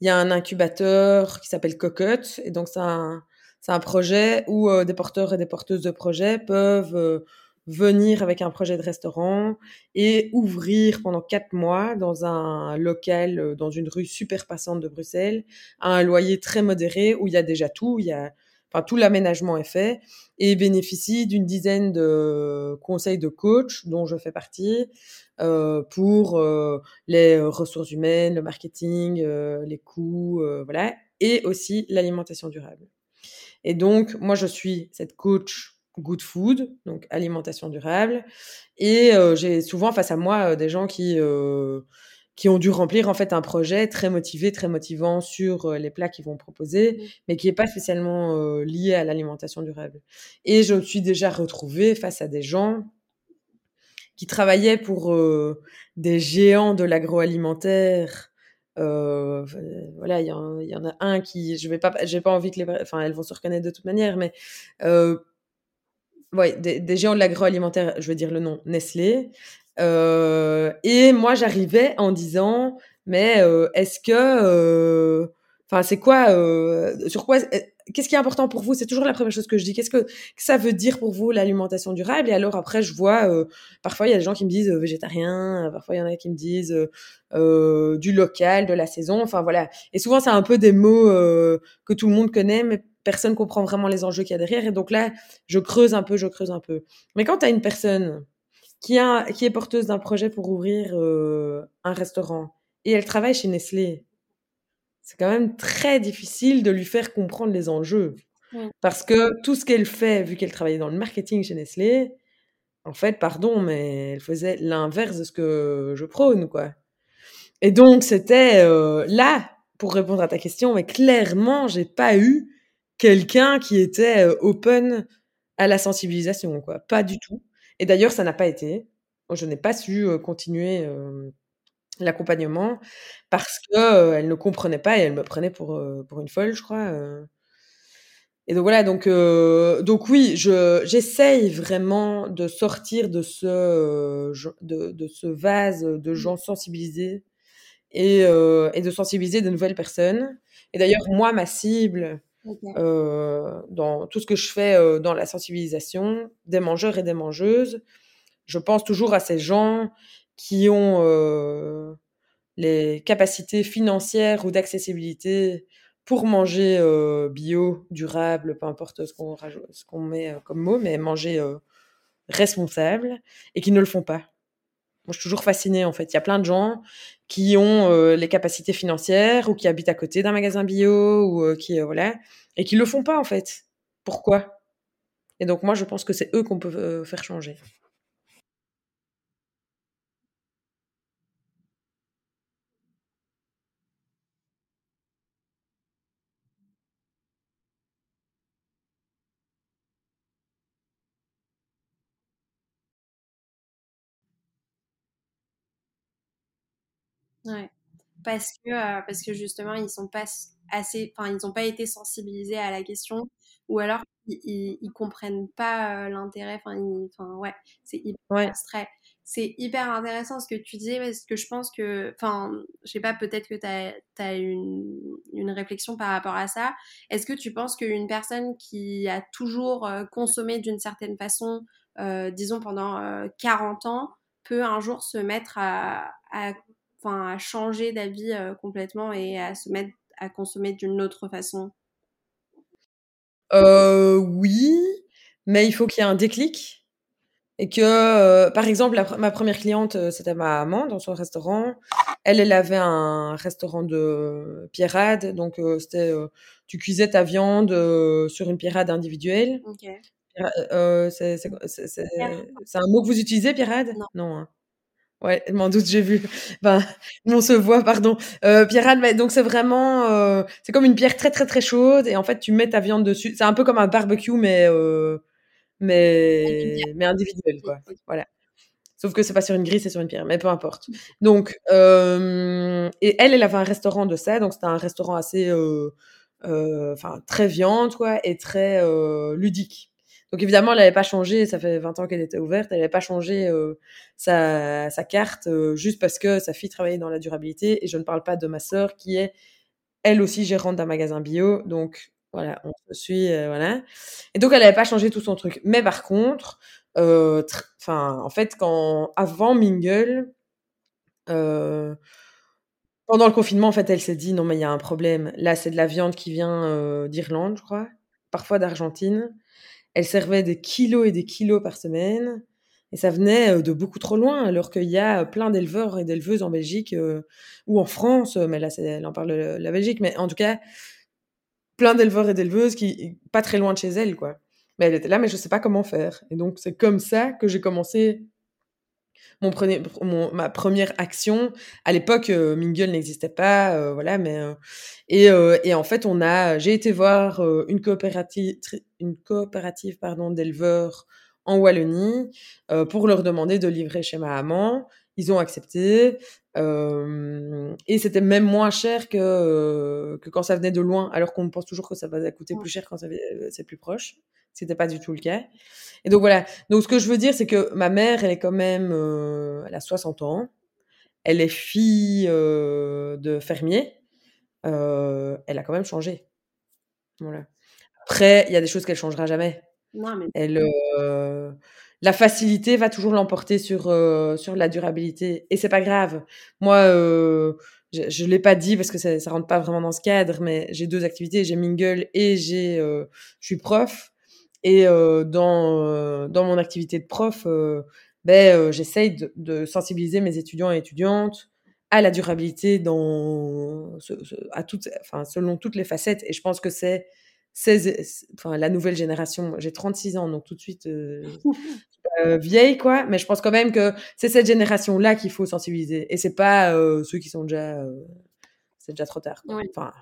il y a un incubateur qui s'appelle Cocotte, et donc c'est un, un, projet où des porteurs et des porteuses de projets peuvent venir avec un projet de restaurant et ouvrir pendant quatre mois dans un local, euh, dans une rue super passante de Bruxelles, à un loyer très modéré où il y a déjà tout, il y a, enfin, tout l'aménagement est fait et bénéficie d'une dizaine de conseils de coach dont je fais partie euh, pour euh, les ressources humaines, le marketing, euh, les coûts, euh, voilà, et aussi l'alimentation durable. Et donc, moi, je suis cette coach good food, donc alimentation durable. Et j'ai souvent face à moi des gens qui qui ont dû remplir en fait un projet très motivé, très motivant sur les plats qu'ils vont proposer, mmh. mais qui n'est pas spécialement lié à l'alimentation durable. Et je me suis déjà retrouvée face à des gens qui travaillaient pour des géants de l'agroalimentaire. Euh, voilà, il y, y, en a un qui, je vais pas, j'ai pas envie que les, enfin, elles vont se reconnaître de toute manière, mais euh, ouais, des, géants de l'agroalimentaire, je veux dire le nom, Nestlé. Euh, et moi, j'arrivais en disant, mais euh, est-ce que, euh, enfin, c'est quoi, sur quoi, qu'est-ce qui est important pour vous? C'est toujours la première chose que je dis. Qu'est-ce que, ça veut dire pour vous l'alimentation durable? Et alors après, je vois, parfois il y a des gens qui me disent végétarien, parfois il y en a qui me disent du local, de la saison. Enfin voilà. Et souvent, c'est un peu des mots que tout le monde connaît, mais personne comprend vraiment les enjeux qu'il y a derrière. Et donc là, je creuse un peu, je creuse un peu. Mais quand tu as une personne qui, est porteuse d'un projet pour ouvrir euh, un restaurant et elle travaille chez Nestlé, c'est quand même très difficile de lui faire comprendre les enjeux. Parce que tout ce qu'elle fait, vu qu'elle travaillait dans le marketing chez Nestlé, en fait, pardon, mais elle faisait l'inverse de ce que je prône, quoi. Et donc, c'était euh, là, pour répondre à ta question, mais clairement, j'ai pas eu quelqu'un qui était open à la sensibilisation, quoi. Pas du tout. Et d'ailleurs, ça n'a pas été. Je n'ai pas su continuer l'accompagnement parce que elle ne comprenait pas et elle me prenait pour pour une folle, je crois. Et donc voilà, donc donc oui, je j'essaye vraiment de sortir de ce de, de ce vase de mmh. gens sensibilisés et et de sensibiliser de nouvelles personnes. Et d'ailleurs, moi, ma cible, dans tout ce que je fais dans la sensibilisation des mangeurs et des mangeuses. Je pense toujours à ces gens qui ont euh, les capacités financières ou d'accessibilité pour manger bio, durable, peu importe ce qu'on met comme mot, mais manger responsable et qui ne le font pas. Moi, je suis toujours fascinée, en fait. Il y a plein de gens qui ont euh, les capacités financières ou qui habitent à côté d'un magasin bio ou euh, qui, euh, voilà, et qui le font pas, en fait. Pourquoi? Et donc, moi, je pense que c'est eux qu'on peut faire changer. Ouais. Parce que, euh, parce que justement, ils sont pas assez, enfin, ils n'ont pas été sensibilisés à la question, ou alors ils, ils, comprennent pas euh, l'intérêt. Enfin, ouais, c'est hyper ouais. C'est hyper intéressant ce que tu dis parce que je pense que, enfin, je sais pas, peut-être que tu as, as, une, une réflexion par rapport à ça. Est-ce que tu penses qu'une personne qui a toujours euh, consommé d'une certaine façon, disons pendant 40 ans, peut un jour se mettre à, à enfin, à changer d'avis euh, complètement et à se mettre à consommer d'une autre façon euh, Oui, mais il faut qu'il y ait un déclic. Et que, euh, par exemple, ma première cliente, euh, c'était ma maman dans son restaurant. Elle, elle avait un restaurant de pierrade. Donc, c'était, tu cuisais ta viande sur une pierrade individuelle. Okay. c'est un mot que vous utilisez, pierrade Non. non hein. Ouais, je m'en doute, j'ai vu. Ben, on se voit, pardon. Euh, pierrade, donc c'est vraiment, euh, c'est comme une pierre très très très chaude et en fait tu mets ta viande dessus. C'est un peu comme un barbecue mais euh, mais mais individuel quoi. Voilà. Sauf que c'est pas sur une grille, c'est sur une pierre, mais peu importe. Donc euh, et elle, elle avait un restaurant de ça, donc c'était un restaurant assez, enfin très viande quoi et très ludique. Donc évidemment, elle n'avait pas changé, ça fait 20 ans qu'elle était ouverte, elle n'avait pas changé euh, sa, carte euh, juste parce que sa fille travaillait dans la durabilité. Et je ne parle pas de ma sœur qui est elle aussi gérante d'un magasin bio. Donc voilà, on se suit, euh, voilà. Et donc elle n'avait pas changé tout son truc. Mais par contre, en fait, quand avant Mingle, pendant le confinement, en fait, elle s'est dit non mais il y a un problème. Là, c'est de la viande qui vient d'Irlande, je crois, parfois d'Argentine. Elle servait des kilos et des kilos par semaine. Et ça venait de beaucoup trop loin, alors qu'il y a plein d'éleveurs et d'éleveuses en Belgique ou en France, mais là, elle en parle la Belgique, mais en tout cas, plein d'éleveurs et d'éleveuses qui, pas très loin de chez elle, quoi. Mais elle était là, mais je sais pas comment faire. Et donc, c'est comme ça que j'ai commencé mon mon, ma première action. À l'époque, euh, Mingle n'existait pas, euh, voilà, mais euh, et, et, en fait, on a, j'ai été voir une coopérative, une coopérative pardon d'éleveurs en Wallonie pour leur demander de livrer chez ma maman. Ils ont accepté. Et c'était même moins cher que, que quand ça venait de loin, alors qu'on pense toujours que ça va coûter plus cher quand c'est plus proche. C'était pas du tout le cas. Et donc voilà. Donc ce que je veux dire, c'est que ma mère, elle est quand même, euh, elle a 60 ans. Elle est fille euh, de fermier. Euh, elle a quand même changé. Voilà. Après, il y a des choses qu'elle changera jamais. Non, mais... Elle, la facilité va toujours l'emporter sur sur la durabilité. Et c'est pas grave. Moi, je, je l'ai pas dit parce que ça, ça rentre pas vraiment dans ce cadre, mais j'ai deux activités. J'ai Mingle et j'ai, je suis prof. Et euh, dans, euh, dans mon activité de prof, euh, ben, j'essaye de, de, sensibiliser mes étudiants et étudiantes à la durabilité dans, à toutes, enfin, selon toutes les facettes. Et je pense que c'est enfin, la nouvelle génération. J'ai 36 ans, donc tout de suite euh, vieille, quoi. Mais je pense quand même que c'est cette génération-là qu'il faut sensibiliser. Et c'est pas euh, ceux qui sont déjà. c'est déjà trop tard. Quoi. Enfin,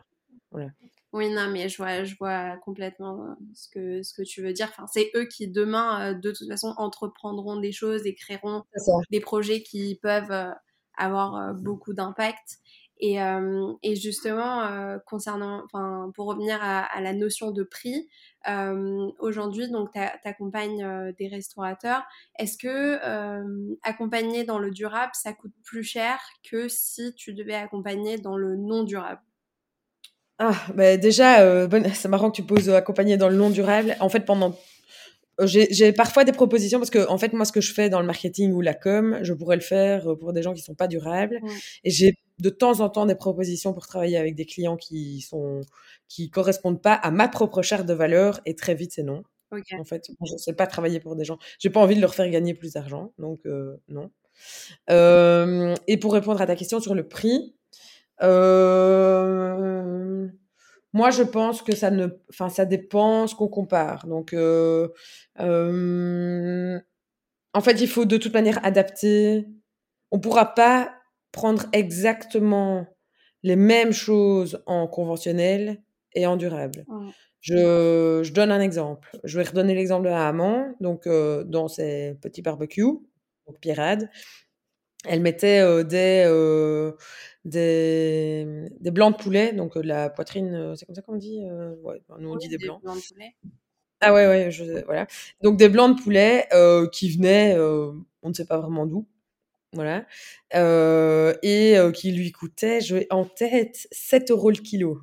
voilà. Oui, non, mais je vois, je vois complètement euh, ce que, ce que tu veux dire. Enfin, c'est eux qui demain, euh, de toute façon, entreprendront des choses et créeront des projets qui peuvent euh, avoir beaucoup d'impact. Et, et, justement, concernant, enfin, pour revenir à, la notion de prix, aujourd'hui, donc, tu accompagnes des restaurateurs. Est-ce que accompagner dans le durable, ça coûte plus cher que si tu devais accompagner dans le non durable? Ah, bah déjà, euh, c'est marrant que tu poses euh, accompagner dans le non durable. En fait, pendant euh, j'ai parfois des propositions parce que en fait moi ce que je fais dans le marketing ou la com je pourrais le faire pour des gens qui sont pas durables et j'ai de temps en temps des propositions pour travailler avec des clients qui sont qui correspondent pas à ma propre charte de valeur et très vite c'est non en fait je sais pas travailler pour des gens j'ai pas envie de leur faire gagner plus d'argent donc non et pour répondre à ta question sur le prix euh, moi, je pense que ça ne, enfin, ça dépend ce qu'on compare. Donc, euh, euh, en fait, il faut de toute manière adapter. On pourra pas prendre exactement les mêmes choses en conventionnel et en durable. Je, je, donne un exemple. Je vais redonner l'exemple de Haman. Donc, dans ses petits barbecues, donc Pirade, elle mettait des des, des blancs de poulet, donc de la poitrine, c'est comme ça qu'on dit ouais, Nous, on dit des, blancs. blancs de poulet. Ah ouais, ouais, je, voilà. Donc des blancs de poulet euh, qui venaient, euh, on ne sait pas vraiment d'où, voilà, euh, et qui lui coûtaient, je en tête, 7 euros le kilo.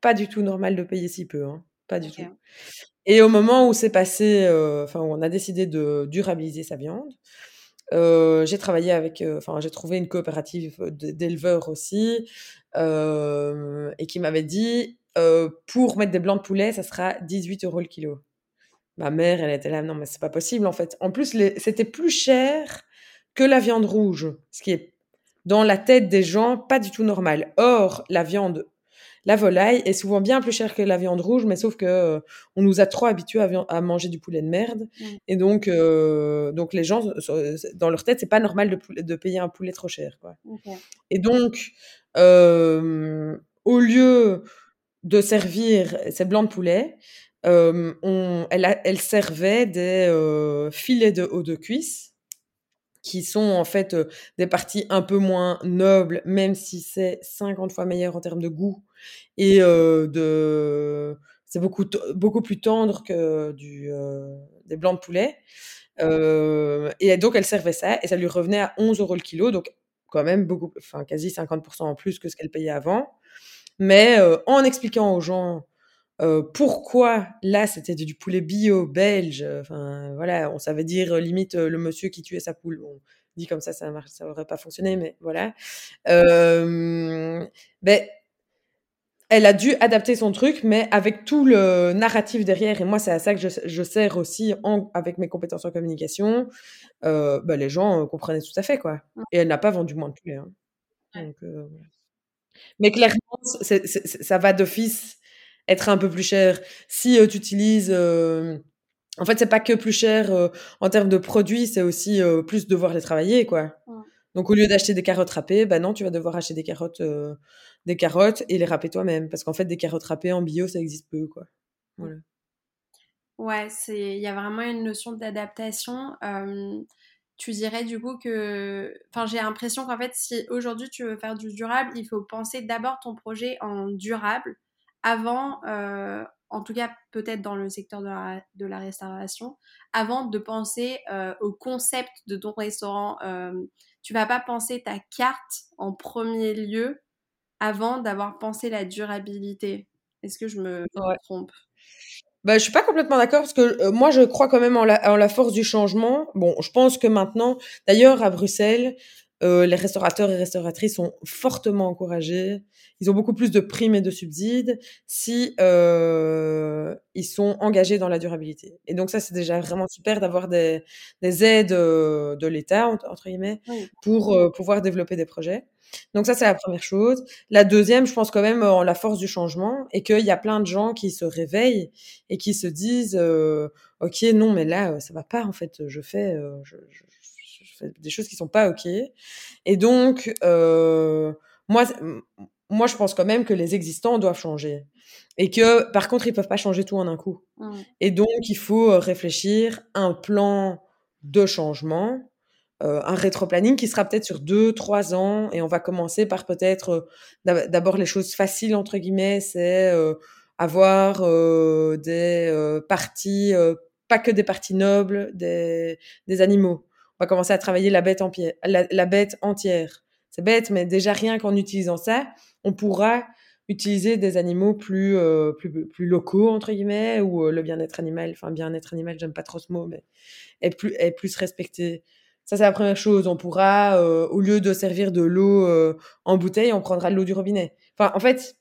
Pas du tout normal de payer si peu, hein, pas du tout. Et au moment où c'est passé, enfin, où on a décidé de durabiliser sa viande, euh, j'ai travaillé avec, euh, enfin, j'ai trouvé une coopérative d'éleveurs aussi, euh, et qui m'avait dit, pour mettre des blancs de poulet, ça sera 18 euros le kilo. Ma mère, elle était là, non, mais c'est pas possible, en fait. En plus, c'était plus cher que la viande rouge, ce qui est dans la tête des gens pas du tout normal. Or, la viande la volaille est souvent bien plus chère que la viande rouge, mais sauf que euh, on nous a trop habitués à, manger du poulet de merde. Et donc, euh, donc les gens, dans leur tête, c'est pas normal de, de, payer un poulet trop cher. Quoi. Et donc, euh, au lieu de servir ces blancs de poulet, on, elle, elle, servait des filets de haut de cuisse qui sont en fait des parties un peu moins nobles, même si c'est 50 fois meilleur en termes de goût et de c'est beaucoup, beaucoup plus tendre que du, des blancs de poulet. et donc, elle servait ça et ça lui revenait à 11 euros le kilo, donc quand même beaucoup, enfin quasi 50% en plus que ce qu'elle payait avant. Mais en expliquant aux gens pourquoi là c'était du poulet bio belge, enfin voilà, on savait dire limite le monsieur qui tuait sa poule. On dit comme ça, ça ça aurait pas fonctionné, mais voilà. ben elle a dû adapter son truc, mais avec tout le narratif derrière. Et moi, c'est à ça que je, je sers aussi en, avec mes compétences en communication. Euh, bah, les gens euh, comprenaient tout à fait, quoi. Et elle n'a pas vendu moins de poulet. Hein. Donc, euh, mais clairement, ça va d'office être un peu plus cher. Si tu utilises... en fait, c'est pas que plus cher en termes de produits, c'est aussi plus devoir les travailler, quoi. Donc, au lieu d'acheter des carottes râpées, bah non, tu vas devoir acheter des carottes des carottes et les râper toi-même. Parce qu'en fait, des carottes râpées en bio, ça existe peu, quoi. Voilà. Ouais, il y a vraiment une notion d'adaptation. tu dirais du coup que, enfin, j'ai l'impression qu'en fait, si aujourd'hui tu veux faire du durable, il faut penser d'abord ton projet en durable avant, euh, en tout cas peut-être dans le secteur de la, de la restauration, avant de penser euh, au concept de ton restaurant. tu vas pas penser ta carte en premier lieu avant d'avoir pensé la durabilité. Est-ce que je me trompe? Bah, je suis pas complètement d'accord parce que euh, moi je crois quand même en la, en la, force du changement. Bon, je pense que maintenant, d'ailleurs à Bruxelles, euh, les restaurateurs et restauratrices sont fortement encouragés. Ils ont beaucoup plus de primes et de subsides si euh, ils sont engagés dans la durabilité. Et donc ça, c'est déjà vraiment super d'avoir des, des aides euh, de l'État entre guillemets pour euh, pouvoir développer des projets. Donc ça, c'est la première chose. La deuxième, je pense quand même en la force du changement et qu'il y a plein de gens qui se réveillent et qui se disent, euh, ok, non, mais là, ça va pas. En fait, je fais, euh, je, je, je, fais des choses qui sont pas ok. Et donc, euh, moi, moi, je pense quand même que les existants doivent changer et que, par contre, ils peuvent pas changer tout en un coup. Et donc, il faut réfléchir un plan de changement euh, un rétro-planning qui sera peut-être sur deux, trois ans, et on va commencer par peut-être euh, d'abord les choses faciles entre guillemets, c'est euh, avoir des parties, pas que des parties nobles, des, des, animaux. On va commencer à travailler la bête, en la, bête entière. C'est bête, mais déjà rien qu'en utilisant ça, on pourra utiliser des animaux plus, plus, plus locaux, entre guillemets, ou le bien-être animal, enfin bien-être animal, j'aime pas trop ce mot, mais est plus, est plus respecté. Ça, c'est la première chose. On pourra, euh, au lieu de servir de l'eau euh, en bouteille, on prendra de l'eau du robinet. Enfin, en fait,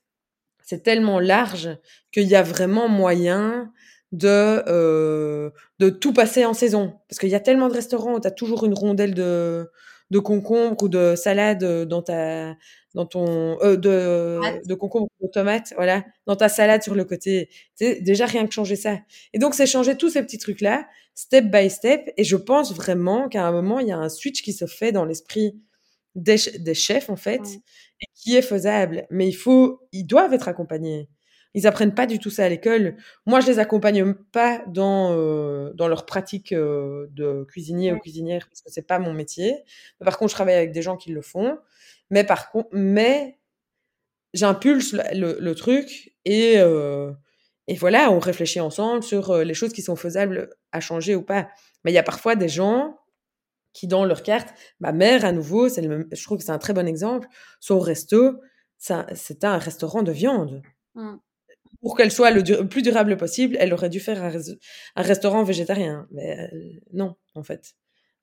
c'est tellement large qu'il y a vraiment moyen de, euh, de tout passer en saison. Parce qu'il y a tellement de restaurants où tu as toujours une rondelle de, de concombre ou de salade dans ta, dans ton euh, de, de concombre de tomate, voilà, dans ta salade sur le côté. C'est déjà rien que changer ça. Et donc c'est changer tous ces petits trucs là, step by step. Et je pense vraiment qu'à un moment il y a un switch qui se fait dans l'esprit des, des, chefs en fait, et qui est faisable. Mais il faut, ils doivent être accompagnés. Ils apprennent pas du tout ça à l'école. Moi, je les accompagne pas dans euh, dans leur pratique euh, de cuisinier ou cuisinière parce que c'est pas mon métier. Mais par contre, je travaille avec des gens qui le font. Mais par contre, mais j'impulse le, truc et, euh, et voilà, on réfléchit ensemble sur les choses qui sont faisables à changer ou pas. Mais il y a parfois des gens qui, dans leur carte, ma mère, à nouveau, c'est le je trouve que c'est un très bon exemple, son resto, c'était un restaurant de viande. Mmh. Pour qu'elle soit le, plus durable possible, elle aurait dû faire un, un restaurant végétarien. Mais euh, non, en fait.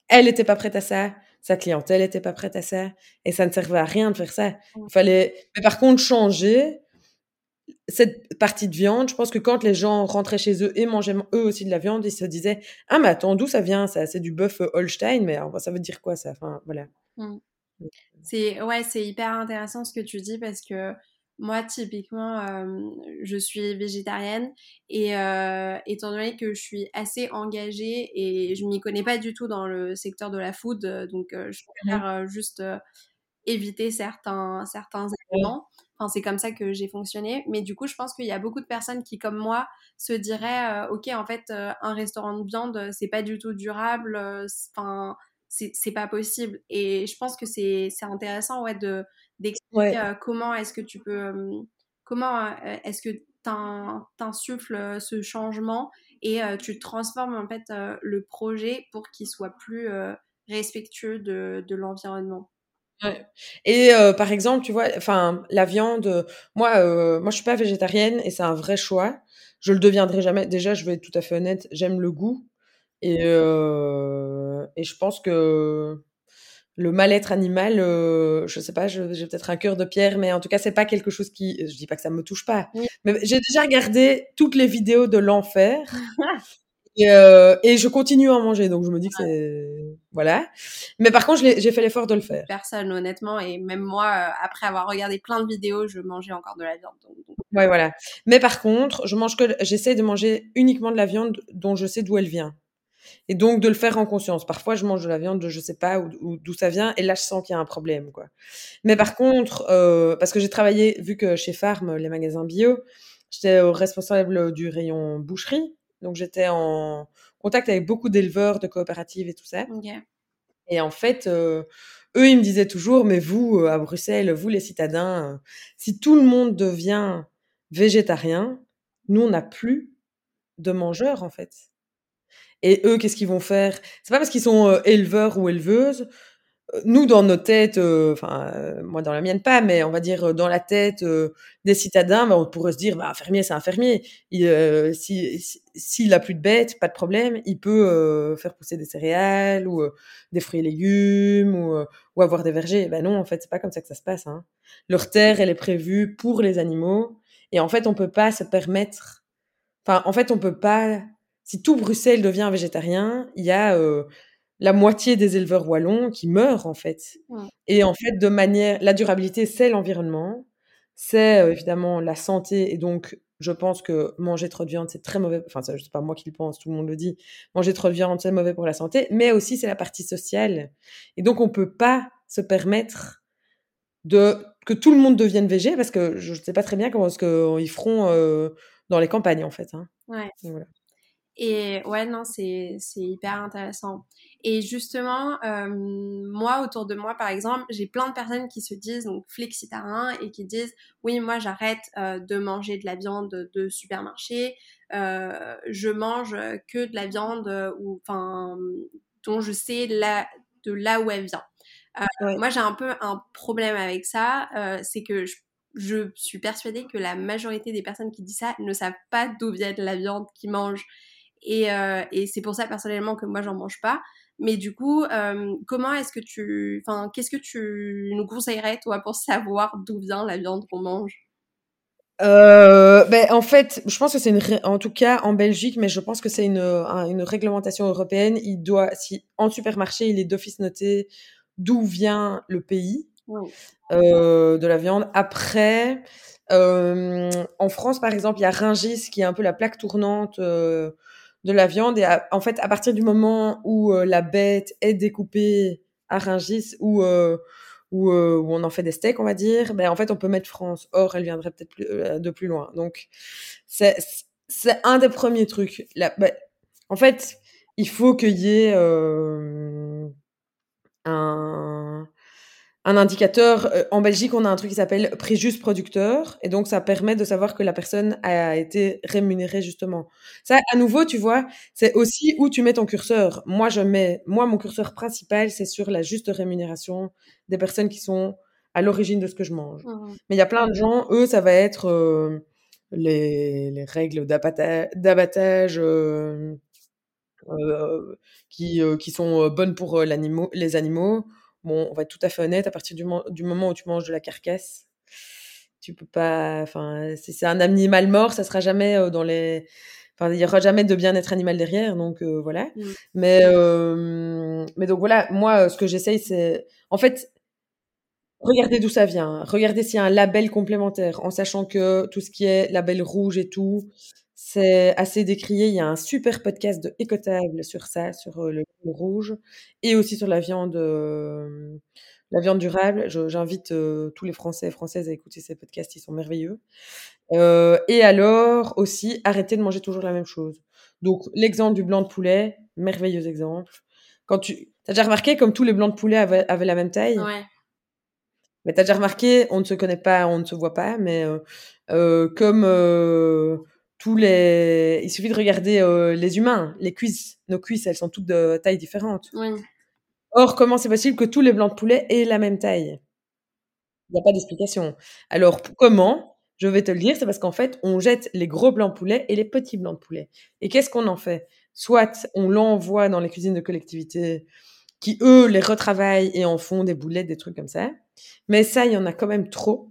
Elle n'était pas prête à ça, sa clientèle n'était pas prête à ça, et ça ne servait à rien de faire ça. Il fallait, mais par contre, changer cette partie de viande. Je pense que quand les gens rentraient chez eux et mangeaient eux aussi de la viande, ils se disaient ah mais attends d'où ça vient ça? C'est du bœuf euh, Holstein, mais ça veut dire quoi ça Enfin voilà. Mmh. C'est ouais, c'est hyper intéressant ce que tu dis parce que moi, typiquement, euh, je suis végétarienne et euh, étant donné que je suis assez engagée et je m'y connais pas du tout dans le secteur de la food, euh, donc je mmh préfère juste éviter certains, certains éléments. Enfin, c'est comme ça que j'ai fonctionné. Mais du coup, je pense qu'il y a beaucoup de personnes qui, comme moi, se diraient Ok, en fait, un restaurant de viande, c'est pas du tout durable. Enfin, c'est pas possible. Et je pense que c'est intéressant ouais, de d'expliquer comment est-ce que tu peux comment est-ce que t'insuffles ce changement et tu transformes en fait le projet pour qu'il soit plus respectueux de, de l'environnement? Ouais. Et par exemple, tu vois, enfin, la viande, moi, moi, je suis pas végétarienne et c'est un vrai choix. Je le deviendrai jamais. Déjà, je vais être tout à fait honnête, j'aime le goût et et je pense que le mal-être animal, euh, je sais pas, j'ai peut-être un cœur de pierre, mais en tout cas, c'est pas quelque chose qui, je dis pas que ça me touche pas, mais j'ai déjà regardé toutes les vidéos de l'enfer. [laughs] et, euh, et, je continue à en manger, donc je me dis que c'est voilà. Mais par contre, j'ai fait l'effort de le faire. Personne, honnêtement, et même moi, euh, après avoir regardé plein de vidéos, je mangeais encore de la viande. Donc, Ouais, voilà. Mais par contre, je mange que, j'essaie de manger uniquement de la viande dont je sais d'où elle vient. Et donc de le faire en conscience. Parfois, je mange de la viande, je sais pas d'où ça vient, et là, je sens qu'il y a un problème, quoi. Mais par contre, euh, parce que j'ai travaillé, vu que chez Farm, les magasins bio, j'étais responsable du rayon boucherie, donc j'étais en contact avec beaucoup d'éleveurs, de coopératives et tout ça. Et en fait, euh, eux, ils me disaient toujours, mais vous, euh, à Bruxelles, vous, les citadins, si tout le monde devient végétarien, nous, on n'a plus de mangeurs, en fait. Et eux, qu'est-ce qu'ils vont faire? C'est pas parce qu'ils sont euh, éleveurs ou éleveuses. Euh, nous, dans nos têtes, euh, enfin, moi dans la mienne pas, mais on va dire dans la tête des citadins, bah, on pourrait se dire, bah, un fermier, c'est un fermier. S'il si, a plus de bêtes, pas de problème, il peut faire pousser des céréales ou des fruits et légumes ou, ou, avoir des vergers. Ben non, en fait, c'est pas comme ça que ça se passe. Hein. Leur terre, elle est prévue pour les animaux, et en fait, on peut pas se permettre. Enfin, en fait, on peut pas si tout Bruxelles devient végétarien, il y a la moitié des éleveurs wallons qui meurent en fait. Et en fait, de manière, la durabilité, c'est l'environnement, c'est évidemment la santé, et donc je pense que manger trop de viande, c'est très mauvais. Enfin, ça, sais pas moi qui le pense, tout le monde le dit. Manger trop de viande, c'est mauvais pour la santé, mais aussi c'est la partie sociale. Et donc on peut pas se permettre de que tout le monde devienne végé parce que je ne sais pas très bien comment est-ce qu'ils feront dans les campagnes en fait. Hein. Ouais. Voilà. Et ouais, non, c'est hyper intéressant. Et justement, euh, moi, autour de moi, par exemple, j'ai plein de personnes qui se disent donc flexitariens et qui disent oui, moi, j'arrête euh, de manger de la viande de supermarché, euh, je mange que de la viande ou enfin dont je sais la, de là où elle vient. Moi, j'ai un peu un problème avec ça, c'est que je, je suis persuadée que la majorité des personnes qui disent ça ne savent pas d'où vient la viande qu'ils mangent. Et, euh, et c'est pour ça personnellement que moi j'en mange pas. Mais du coup, euh, comment est-ce que tu, enfin, qu'est-ce que tu nous conseillerais toi pour savoir d'où vient la viande qu'on mange? Euh, ben, en fait, je pense que c'est une, en tout cas en Belgique, mais je pense que c'est une, une réglementation européenne. Il doit, si en supermarché, il est d'office noté d'où vient le pays euh, de la viande. Après, euh, en France, par exemple, il y a Ringis qui est un peu la plaque tournante de la viande. Et en fait, à partir du moment où euh, la bête est découpée à Ringis ou euh, où, euh, où, on en fait des steaks, on va dire, ben en fait, on peut mettre France. Or, elle viendrait peut-être de plus loin. Donc, c'est c'est un des premiers trucs. La, ben, en fait, il faut qu'il y ait un un indicateur. Euh, en Belgique, on a un truc qui s'appelle préjuste producteur, et donc ça permet de savoir que la personne a été rémunérée justement. Ça, à nouveau, tu vois, c'est aussi où tu mets ton curseur. Moi, je mets, moi, mon curseur principal, c'est sur la juste rémunération des personnes qui sont à l'origine de ce que je mange. Mmh Mais il y a plein de gens, eux, ça va être euh, les, les, règles d'abattage. Euh, euh, qui, qui sont bonnes pour les animaux Bon, on va être tout à fait honnête, à partir du, du moment où tu manges de la carcasse, tu peux pas. Enfin, si c'est un animal mort, ça sera jamais euh, dans les. Enfin, il y aura jamais de bien-être animal derrière, donc euh, voilà. Mmh. Mais, euh, mais donc voilà, moi, ce que j'essaye, c'est. En fait, regardez d'où ça vient. Regardez s'il y a un label complémentaire, en sachant que tout ce qui est label rouge et tout, c'est assez décrié. Il y a un super podcast de Écotable sur ça, sur le rouge, et aussi sur la viande, la viande durable. J'invite tous les Français et Françaises à écouter ces podcasts, ils sont merveilleux. et alors aussi, arrêtez de manger toujours la même chose. Donc l'exemple du blanc de poulet, merveilleux exemple. Quand tu as déjà remarqué comme tous les blancs de poulet avaient, avaient la même taille? Ouais. Mais t'as déjà remarqué, on ne se connaît pas, on ne se voit pas, mais comme tous les, il suffit de regarder les humains, les cuisses, nos cuisses, elles sont toutes de taille différente. Oui. Or, comment c'est possible que tous les blancs de poulet aient la même taille? Il n'y a pas d'explication. Alors, comment? Je vais te le dire, c'est parce qu'en fait, on jette les gros blancs de poulet et les petits blancs de poulet. Et qu'est-ce qu'on en fait? Soit on l'envoie dans les cuisines de collectivité qui, eux, les retravaillent et en font des boulettes, des trucs comme ça. Mais ça, il y en a quand même trop.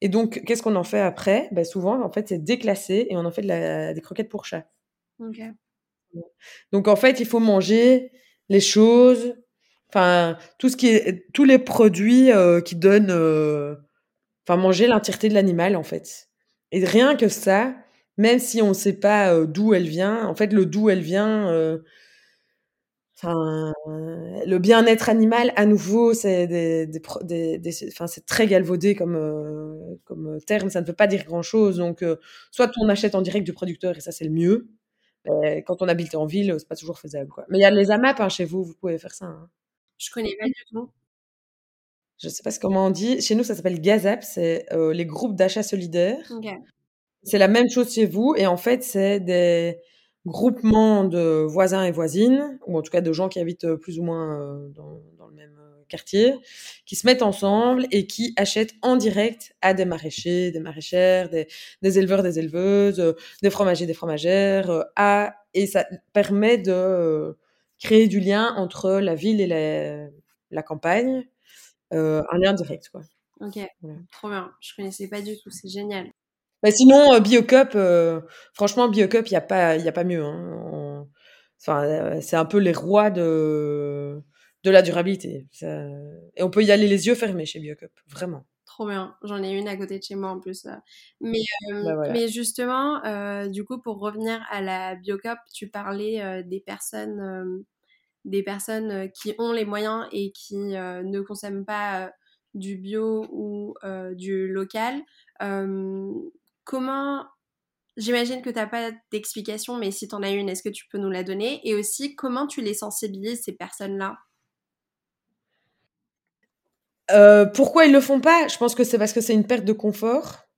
Et donc, qu'est-ce qu'on en fait après? Ben, Souvent, en fait, c'est déclassé et on en fait des croquettes pour chat. Donc, en fait, il faut manger les choses Enfin, tout ce qui est, tous les produits euh, qui donnent, euh, enfin, manger l'entièreté de l'animal, en fait. Et rien que ça, même si on ne sait pas euh, d'où elle vient, en fait, le d'où elle vient, enfin, le bien-être animal, à nouveau, c'est des, des, des, enfin, c'est très galvaudé comme, comme terme, ça ne veut pas dire grand-chose. Donc, soit on achète en direct du producteur, et ça, c'est le mieux. quand on habite en ville, c'est pas toujours faisable, quoi. Mais il y a les AMAP hein, chez vous, vous pouvez faire ça. Hein. Je connais pas du tout. Je sais pas comment on dit. Chez nous, ça s'appelle GAZAP, c'est euh, les groupes d'achat solidaires. C'est la même chose chez vous, et en fait, c'est des groupements de voisins et voisines, ou en tout cas de gens qui habitent euh, plus ou moins euh, dans, dans, le même quartier, qui se mettent ensemble et qui achètent en direct à des maraîchers, des maraîchères, des, des éleveurs, des éleveuses, des fromagers, des fromagères, à, et ça permet de créer du lien entre la ville et la, la campagne, euh, un lien direct, quoi. Ok, trop bien. Je connaissais pas du tout, c'est génial. Bah, sinon, euh, Biocup, euh, franchement, Biocup, il n'y a, pas, y a pas mieux. Hein. Enfin, c'est un peu les rois de, de la durabilité. Et on peut y aller les yeux fermés chez Biocup, vraiment. Trop bien. J'en ai une à côté de chez moi en plus. Mais, bah, mais justement, du coup, pour revenir à la Biocop, tu parlais des personnes des personnes euh, qui ont les moyens et qui euh, ne consomment pas euh, du bio ou du local. Comment J'imagine que tu n'as pas d'explication, mais si tu en as une, est-ce que tu peux nous la donner? Et aussi, comment tu les sensibilises, ces personnes-là? Pourquoi ils le font pas? Je pense que c'est parce que c'est une perte de confort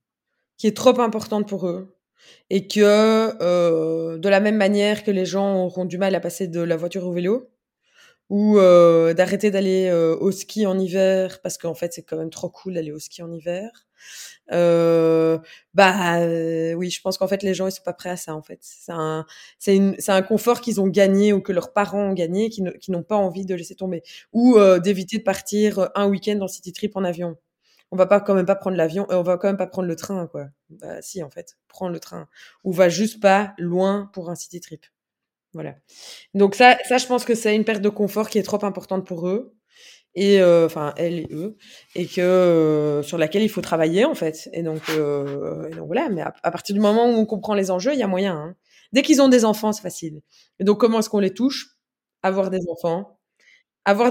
qui est trop importante pour eux. Et que, de la même manière que les gens auront du mal à passer de la voiture au vélo, ou euh, d'arrêter d'aller euh, au ski en hiver parce qu'en fait c'est quand même trop cool d'aller au ski en hiver. Euh, bah euh, oui, je pense qu'en fait les gens ils sont pas prêts à ça en fait. C'est un c'est un confort qu'ils ont gagné ou que leurs parents ont gagné qui n'ont pas envie de laisser tomber ou euh, d'éviter de partir un week-end en city trip en avion. On va pas quand même pas prendre l'avion on va quand même pas prendre le train quoi. Bah si en fait, prendre le train ou va juste pas loin pour un city trip. Voilà. Donc ça, ça, je pense que c'est une perte de confort qui est trop importante pour eux et euh, enfin elle et eux et que euh, sur laquelle il faut travailler en fait. Et donc, euh, donc voilà. Mais à, partir du moment où on comprend les enjeux, il y a moyen. Hein. Dès qu'ils ont des enfants, c'est facile. Et donc comment est-ce qu'on les touche? Avoir des enfants, avoir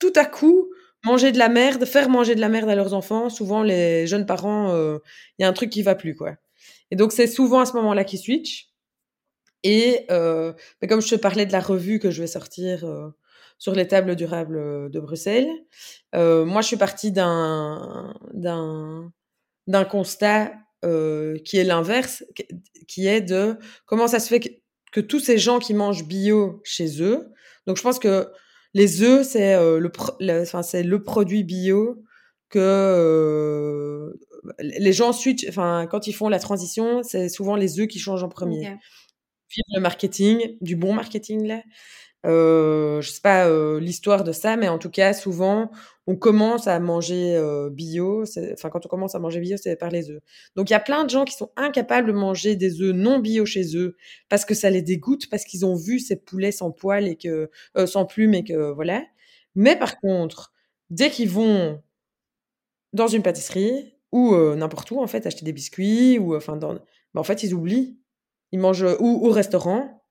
tout à coup manger de la merde, faire manger de la merde à leurs enfants. Souvent les jeunes parents, il y a un truc qui va plus quoi. Et donc c'est souvent à ce moment-là qu'ils switchent. Et euh, comme je te parlais de la revue que je vais sortir euh, sur les tables durables euh, de Bruxelles, euh, moi je suis partie d'un constat euh, qui est l'inverse, qui est de comment ça se fait que, que, tous ces gens qui mangent bio chez eux. Donc je pense que les œufs c'est le, enfin c'est le produit bio que les gens switch, enfin quand ils font la transition, c'est souvent les œufs qui changent en premier le marketing, du bon marketing là. Euh, je sais pas euh, l'histoire de ça, mais en tout cas, souvent, on commence à manger euh, bio. Enfin, quand on commence à manger bio, c'est par les œufs. Donc, il y a plein de gens qui sont incapables de manger des œufs non bio chez eux parce que ça les dégoûte, parce qu'ils ont vu ces poulets sans poils et que euh, sans plumes et que voilà. Mais par contre, dès qu'ils vont dans une pâtisserie ou euh, n'importe où en fait acheter des biscuits ou enfin dans, ben, en fait ils oublient ils mangent ou au restaurant.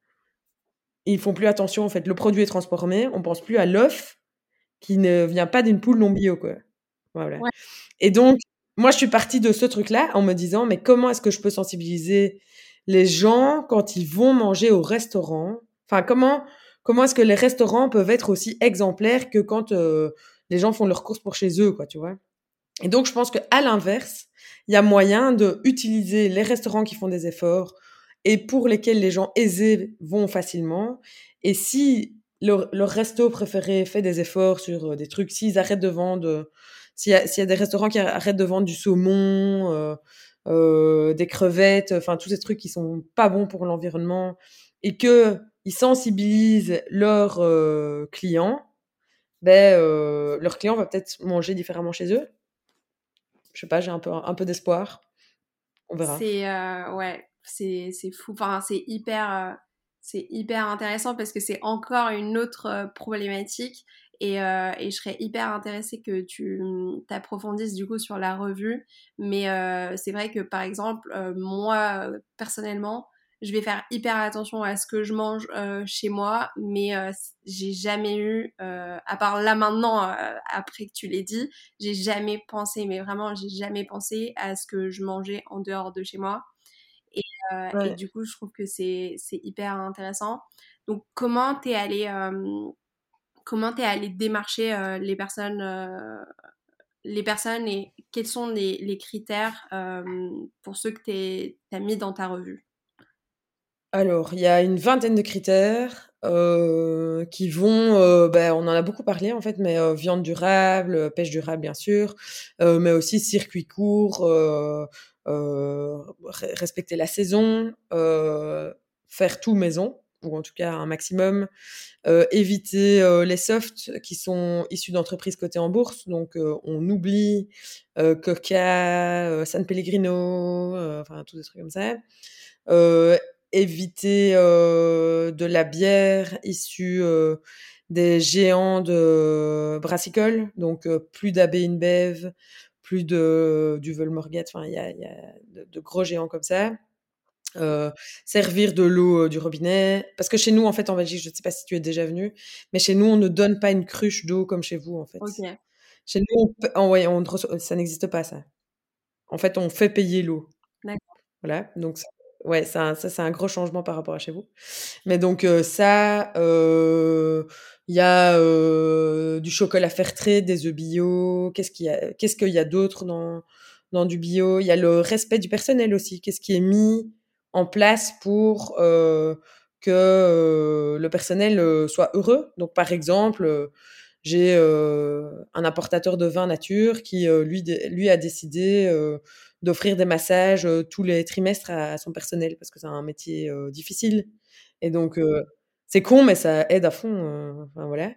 Ils font plus attention, en fait. Le produit est transformé. On pense plus à l'œuf qui ne vient pas d'une poule non bio, quoi. Voilà. Et donc, moi, je suis partie de ce truc-là en me disant, mais comment est-ce que je peux sensibiliser les gens quand ils vont manger au restaurant? Enfin, comment, comment est-ce que les restaurants peuvent être aussi exemplaires que quand euh, les gens font leurs courses pour chez eux, quoi, tu vois? Et donc, je pense qu'à l'inverse, il y a moyen de utiliser les restaurants qui font des efforts et pour lesquels les gens aisés vont facilement. Et si leur, resto préféré fait des efforts sur euh, des trucs, s'ils arrêtent de vendre, euh, s'il y, a des restaurants qui arrêtent de vendre du saumon, euh, des crevettes, enfin tous ces trucs qui sont pas bons pour l'environnement, et que ils sensibilisent leurs clients, ben leurs clients vont peut-être manger différemment chez eux. Je sais pas, j'ai un peu un peu d'espoir. On verra. C'est ouais, c'est fou. Enfin, c'est hyper c'est hyper intéressant parce que c'est encore une autre problématique et, euh, et, je serais hyper intéressée que tu t'approfondisses du coup sur la revue. Mais euh, c'est vrai que par exemple, euh, moi personnellement, je vais faire hyper attention à ce que je mange chez moi, mais j'ai jamais eu, à part là maintenant, après que tu l'aies dit, j'ai jamais pensé, mais vraiment, j'ai jamais pensé à ce que je mangeais en dehors de chez moi. Et, et du coup, je trouve que c'est hyper intéressant. Donc, comment t'es allée comment es allé démarcher euh, les personnes euh, les personnes et quels sont les, critères euh, pour ceux que tu as mis dans ta revue? Alors, il y a une vingtaine de critères qui vont, ben, on en a beaucoup parlé en fait, mais viande durable, pêche durable bien sûr, mais aussi circuit court, respecter la saison, faire tout maison, ou en tout cas un maximum, euh, éviter euh, les softs qui sont issus d'entreprises cotées en bourse. Donc euh, on oublie Coca, San Pellegrino, enfin tous des trucs comme ça. Éviter de la bière issue des géants de brassicole, donc plus d'AB InBev, plus de du Volmorget, enfin il y a, y a de, gros géants comme ça. Euh, servir de l'eau du robinet. Parce que chez nous, en fait, en Belgique, je ne sais pas si tu es déjà venu, mais chez nous, on ne donne pas une cruche d'eau comme chez vous, en fait. Chez nous, on, ça n'existe pas, ça. En fait, on fait payer l'eau. Voilà, donc ouais, ça, ça c'est un gros changement par rapport à chez vous. Mais donc ça, il y a du chocolat faire trade, des œufs bio. Qu'est-ce qu'il y a, qu'est-ce qu'il y a d'autre dans dans du bio? Il y a le respect du personnel aussi. Qu'est-ce qui est mis en place pour euh, que euh, le personnel euh, soit heureux? Donc, par exemple, j'ai un importateur de vin nature qui, lui, lui a décidé d'offrir des massages tous les trimestres à, son personnel parce que c'est un métier difficile. Et donc, c'est con, mais ça aide à fond. enfin, voilà.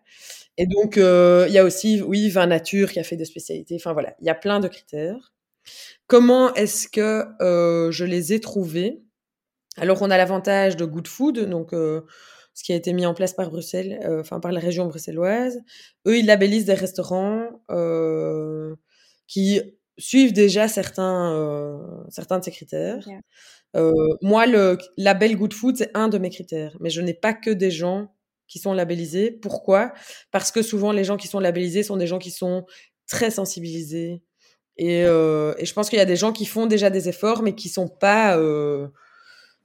Et donc, il y a aussi, oui, vin nature qui a fait des spécialités. Enfin, voilà, il y a plein de critères. Comment est-ce que je les ai trouvés? Alors, on a l'avantage de Good Food, donc ce qui a été mis en place par Bruxelles, enfin par la région bruxelloise. Eux, ils labellisent des restaurants qui suivent déjà certains, certains de ces critères. moi, le label Good Food, c'est un de mes critères, mais je n'ai pas que des gens qui sont labellisés. Pourquoi? Parce que souvent, les gens qui sont labellisés sont des gens qui sont très sensibilisés. Et, et je pense qu'il y a des gens qui font déjà des efforts, mais qui sont pas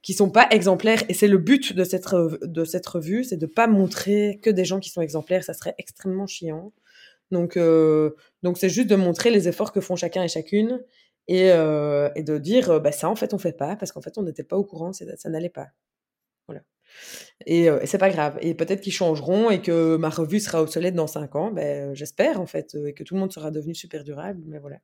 qui sont pas exemplaires. Et c'est le but de cette, de cette revue, c'est de pas montrer que des gens qui sont exemplaires. Ça serait extrêmement chiant. Donc, euh, donc c'est juste de montrer les efforts que font chacun et chacune et, euh, et de dire, euh, bah ça en fait on fait pas parce qu'en fait on n'était pas au courant, ça, ça n'allait pas. Voilà. Et, et c'est pas grave. Et peut-être qu'ils changeront et que ma revue sera obsolète dans cinq ans. Ben, j'espère en fait et que tout le monde sera devenu super durable. Mais voilà.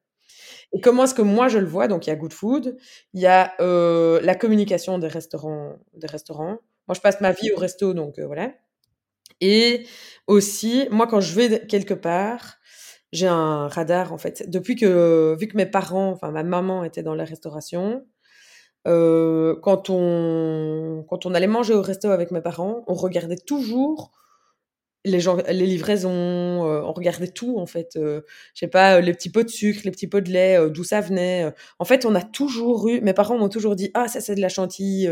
Et comment est-ce que moi je le vois? Donc il y a Good Food, il y a euh, la communication des restaurants, des restaurants. Moi je passe ma vie au resto, donc euh, voilà. Et aussi, moi quand je vais quelque part, j'ai un radar en fait. Depuis que, vu que mes parents, enfin ma maman était dans la restauration, euh, quand on quand on allait manger au resto avec mes parents, on regardait toujours les gens, les livraisons, euh, on regardait tout en fait. Euh, je sais pas, les petits pots de sucre, les petits pots de lait, euh, d'où ça venait. En fait, on a toujours eu. Mes parents m'ont toujours dit ah ça c'est de la chantilly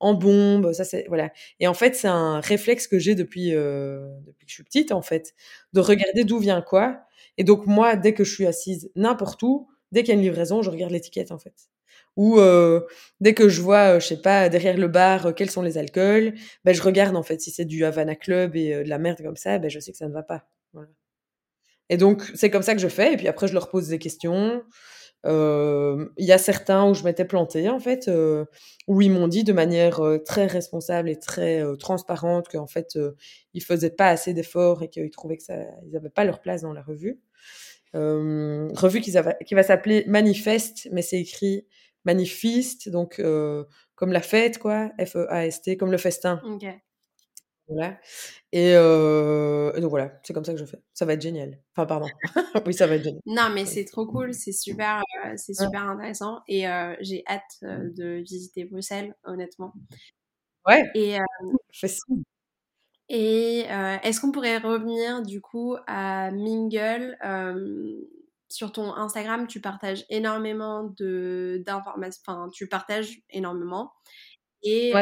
en bombe, ça c'est voilà. Et en fait, c'est un réflexe que j'ai depuis depuis que je suis petite en fait, de regarder d'où vient quoi. Et donc moi, dès que je suis assise n'importe où, dès qu'il y a une livraison, je regarde l'étiquette en fait. Ou dès que je vois, je sais pas, derrière le bar, quels sont les alcools, ben, je regarde en fait si c'est du Havana Club et de la merde comme ça, ben, je sais que ça ne va pas. Et donc, c'est comme ça que je fais. Et puis après, je leur pose des questions. Il y a certains où je m'étais plantée, en fait, où ils m'ont dit de manière très responsable et très transparente qu'en fait, ils faisaient pas assez d'efforts et qu'ils trouvaient que ils n'avaient pas leur place dans la revue. revue qui va s'appeler Manifeste, mais c'est écrit Manifeste, donc comme la fête, quoi, F-E-A-S-T, comme le festin. Voilà. Et, donc voilà, c'est comme ça que je fais. Ça va être génial. Enfin, pardon. [laughs] oui, ça va être génial. Non, mais c'est trop cool, c'est super, c'est super intéressant. Et j'ai hâte de visiter Bruxelles, honnêtement. Ouais. Et, et est-ce qu'on pourrait revenir du coup à Mingle sur ton Instagram, tu partages énormément de d'informations, enfin, tu partages énormément. Et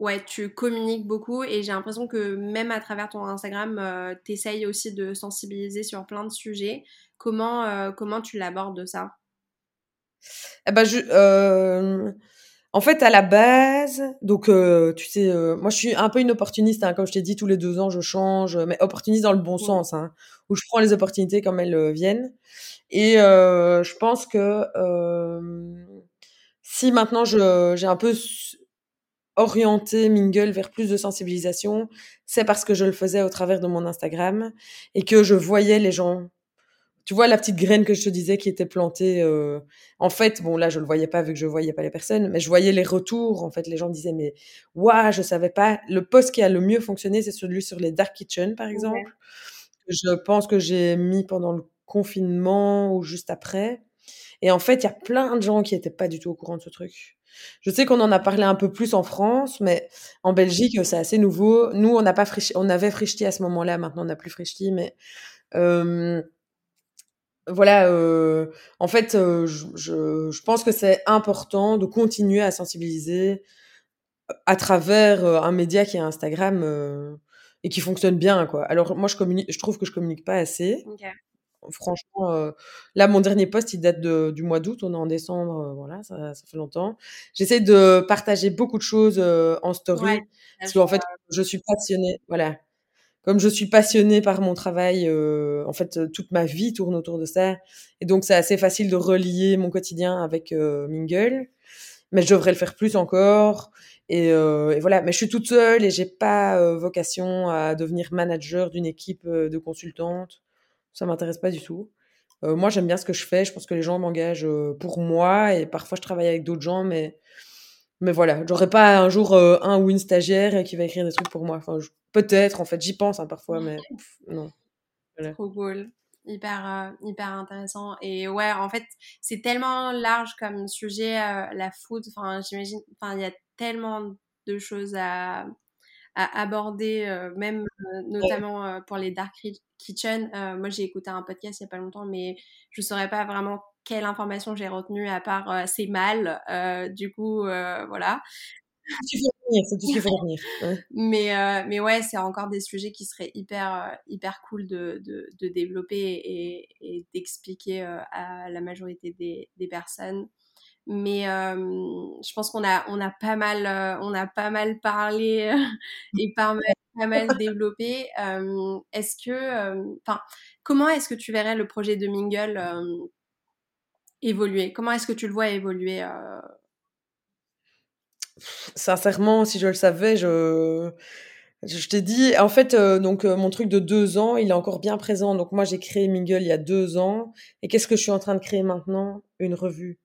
ouais, tu communiques beaucoup et j'ai l'impression que même à travers ton Instagram, euh, tu essayes aussi de sensibiliser sur plein de sujets. Comment, euh, comment tu l'abordes ça? Eh ben, je, euh, En fait, à la base, donc tu sais, moi je suis un peu une opportuniste, hein, comme je t'ai dit, tous les deux ans je change, mais opportuniste dans le bon sens, hein, où je prends les opportunités comme elles viennent. Et je pense que si maintenant j'ai un peu orienter Mingle vers plus de sensibilisation, c'est parce que je le faisais au travers de mon Instagram et que je voyais les gens. Tu vois la petite graine que je te disais qui était plantée. Euh, en fait, bon là je le voyais pas vu que je voyais pas les personnes, mais je voyais les retours. En fait, les gens disaient mais waouh, je savais pas. Le post qui a le mieux fonctionné, c'est celui sur les dark kitchen par exemple. Je pense que j'ai mis pendant le confinement ou juste après. Et en fait, il y a plein de gens qui étaient pas du tout au courant de ce truc. Je sais qu'on en a parlé un peu plus en France, mais en Belgique, c'est assez nouveau. Nous, on n'a pas on avait Frichti à ce moment-là, maintenant on n'a plus Frichti, mais voilà, en fait, je, pense que c'est important de continuer à sensibiliser à travers un média qui est Instagram et qui fonctionne bien, quoi. Alors moi, je communique, je trouve que je communique pas assez. Franchement, euh, là, mon dernier post, il date de, du mois d'août. On est en décembre, euh, voilà, ça, ça, fait longtemps. J'essaie de partager beaucoup de choses euh, en story. parce qu'en fait, je suis passionnée, voilà. Comme je suis passionnée par mon travail, en fait, toute ma vie tourne autour de ça. Et donc, c'est assez facile de relier mon quotidien avec Mingle. Mais je devrais le faire plus encore. Et, et, voilà. Mais je suis toute seule et j'ai pas vocation à devenir manager d'une équipe de consultantes. Ça m'intéresse pas du tout. Euh, moi, j'aime bien ce que je fais. Je pense que les gens m'engagent euh, pour moi et parfois je travaille avec d'autres gens, mais mais voilà, j'aurais pas un jour euh, un ou une stagiaire qui va écrire des trucs pour moi. Enfin, peut-être en fait, j'y pense hein, parfois, mais non. Trop cool, hyper hyper intéressant et ouais, en fait, c'est tellement large comme sujet la food. Enfin, j'imagine, enfin, il y a tellement de choses à à aborder, même notamment pour les dark kitchen. moi, j'ai écouté un podcast il n'y a pas longtemps, mais je ne saurais pas vraiment quelle information j'ai retenue à part c'est mal. du coup, voilà. C'est tout ce qu'il faut retenir. [laughs] mais, mais ouais, c'est encore des sujets qui seraient hyper, hyper cool de, de, de développer et, et d'expliquer à la majorité des, des personnes mais je pense qu'on a on a pas mal on a pas mal parlé [laughs] et pas mal, pas mal développé. Est-ce que enfin comment est-ce que tu verrais le projet de Mingle évoluer? Comment est-ce que tu le vois évoluer sincèrement si je le savais je je t'ai dit, en fait, donc mon truc de deux ans, il est encore bien présent. Donc moi, j'ai créé Mingle il y a deux ans. Et qu'est-ce que je suis en train de créer maintenant? Une revue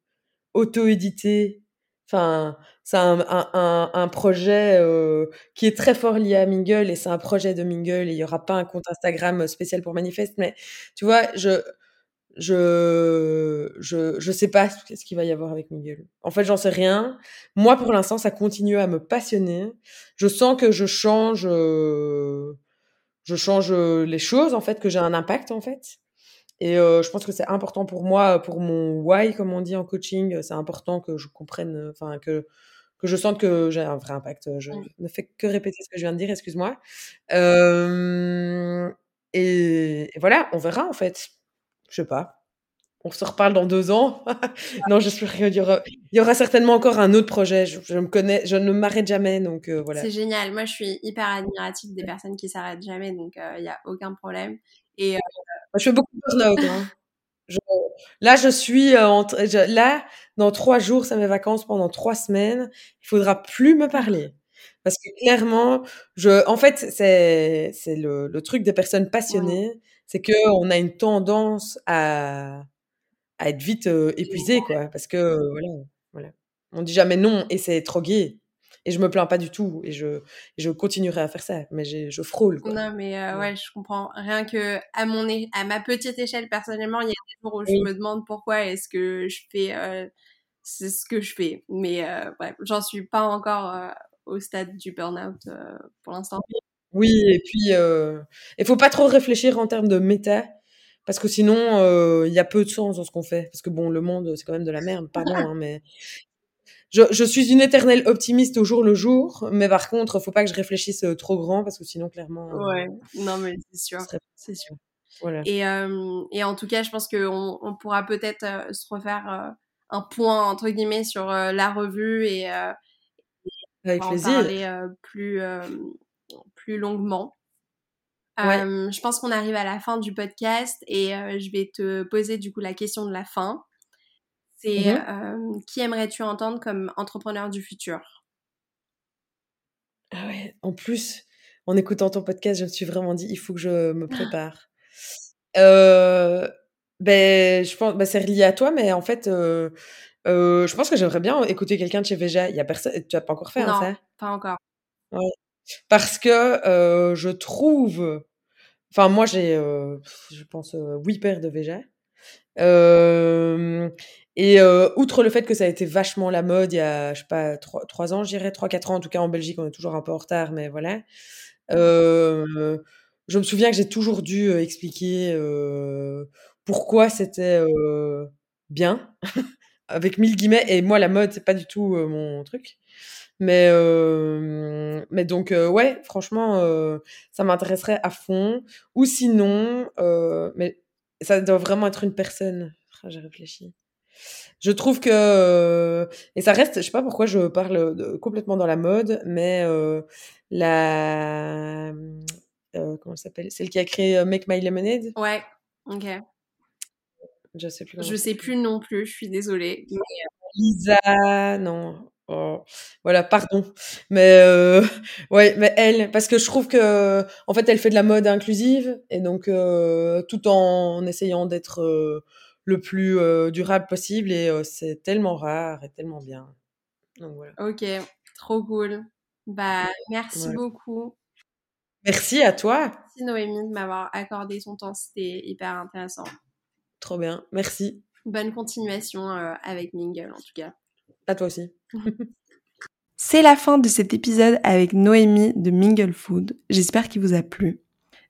auto-édité. Enfin, c'est un, un, un, projet euh, qui est très fort lié à Mingle et c'est un projet de Mingle et il y aura pas un compte Instagram spécial pour Manifeste. Mais tu vois, je je je je sais pas ce qu'il va y avoir avec Mingle. En fait, j'en sais rien. Moi, pour l'instant, ça continue à me passionner. Je sens que je change euh, je change les choses en fait, que j'ai un impact en fait. Et euh, je pense que c'est important pour moi, pour mon why, comme on dit en coaching, c'est important que je comprenne, enfin, que, que je sente que j'ai un vrai impact. Je ne fais que répéter ce que je viens de dire, excuse-moi. Euh, et, voilà, on verra en fait. Je sais pas. on se reparle dans deux ans. [laughs] non, j'espère qu'il y aura, il y aura certainement encore un autre projet. Je, me connais, je ne m'arrête jamais, donc euh, voilà. C'est génial. Moi, je suis hyper admirative des personnes qui s'arrêtent jamais, donc euh, il n'y a aucun problème. Et je fais beaucoup de burn-out. Hein. là, je suis en, là dans trois jours, c'est mes vacances pendant trois semaines. Il faudra plus me parler. Parce que clairement, je, en fait, c'est, c'est le, le, truc des personnes passionnées, c'est que on a une tendance à, à être vite épuisé, quoi. Parce que voilà, voilà, on dit jamais non et c'est trop gay. Et je me plains pas du tout et je, je continuerai à faire ça, mais je frôle. Quoi. Non, mais ouais. je comprends. Rien que à mon à ma petite échelle personnellement, il y a des jours où je me demande pourquoi est-ce que je fais c'est ce que je fais. Mais bref, j'en suis pas encore au stade du burn-out pour l'instant. Oui, et puis il faut pas trop réfléchir en termes de méta parce que sinon il y a peu de sens dans ce qu'on fait parce que bon le monde c'est quand même de la merde pardon [laughs] hein, mais je, je, suis une éternelle optimiste au jour le jour mais par contre faut pas que je réfléchisse trop grand parce que sinon clairement ouais non mais c'est sûr c'est sûr voilà. et, et en tout cas je pense qu'on on pourra peut-être se refaire un point entre guillemets sur la revue et, avec en plaisir. parler plus plus longuement je pense qu'on arrive à la fin du podcast et je vais te poser du coup la question de la fin. C'est mmh qui aimerais-tu entendre comme entrepreneur du futur? Ah ouais, en plus, en écoutant ton podcast, je me suis vraiment dit, il faut que je me prépare. euh, ben, je pense, ben, c'est relié à toi, mais en fait, euh, euh, je pense que j'aimerais bien écouter quelqu'un de chez Veja. Il y a personne, tu as pas encore fait hein, non, ça? pas encore. Ouais. Parce que euh, je trouve, enfin moi j'ai, euh, je pense, euh, huit paires de Véja. Et outre le fait que ça a été vachement la mode il y a, je sais pas, trois, trois ans, je dirais, trois, quatre ans, en tout cas en Belgique, on est toujours un peu en retard, mais voilà. je me souviens que j'ai toujours dû expliquer pourquoi c'était bien, [laughs] avec mille guillemets, et moi la mode, c'est pas du tout mon truc. Mais, euh, mais donc, ouais, franchement, ça m'intéresserait à fond. Ou sinon, mais ça doit vraiment être une personne. Ah, j'ai réfléchi. Je trouve que, et ça reste, je sais pas pourquoi je parle de, complètement dans la mode, mais la, comment ça s'appelle? Celle qui a créé Make My Lemonade? Ouais, ok. Je sais plus. Je sais plus non plus, je suis désolée. Lisa, non. Oh, voilà, pardon. Mais euh, [laughs] ouais, mais elle, parce que je trouve que en fait, elle fait de la mode inclusive et donc euh, tout en essayant d'être euh, le plus durable possible et c'est tellement rare et tellement bien. Donc voilà. Ok, trop cool. Bah, merci beaucoup. Merci à toi. Merci Noémie de m'avoir accordé son temps, c'était hyper intéressant. Trop bien, merci. Bonne continuation avec Mingle en tout cas. À toi aussi. C'est la fin de cet épisode avec Noémie de Mingle Food. J'espère qu'il vous a plu.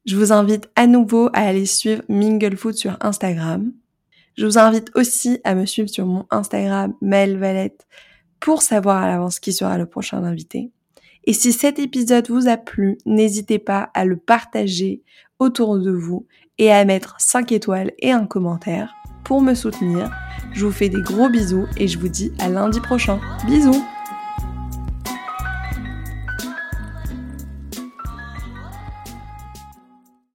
Je vous invite à nouveau à aller suivre Mingle Food sur Instagram. Je vous invite aussi à me suivre sur mon Instagram Mel Valette pour savoir à l'avance qui sera le prochain invité. Et si cet épisode vous a plu, n'hésitez pas à le partager autour de vous et à mettre 5 étoiles et un commentaire pour me soutenir. Je vous fais des gros bisous et je vous dis à lundi prochain. Bisous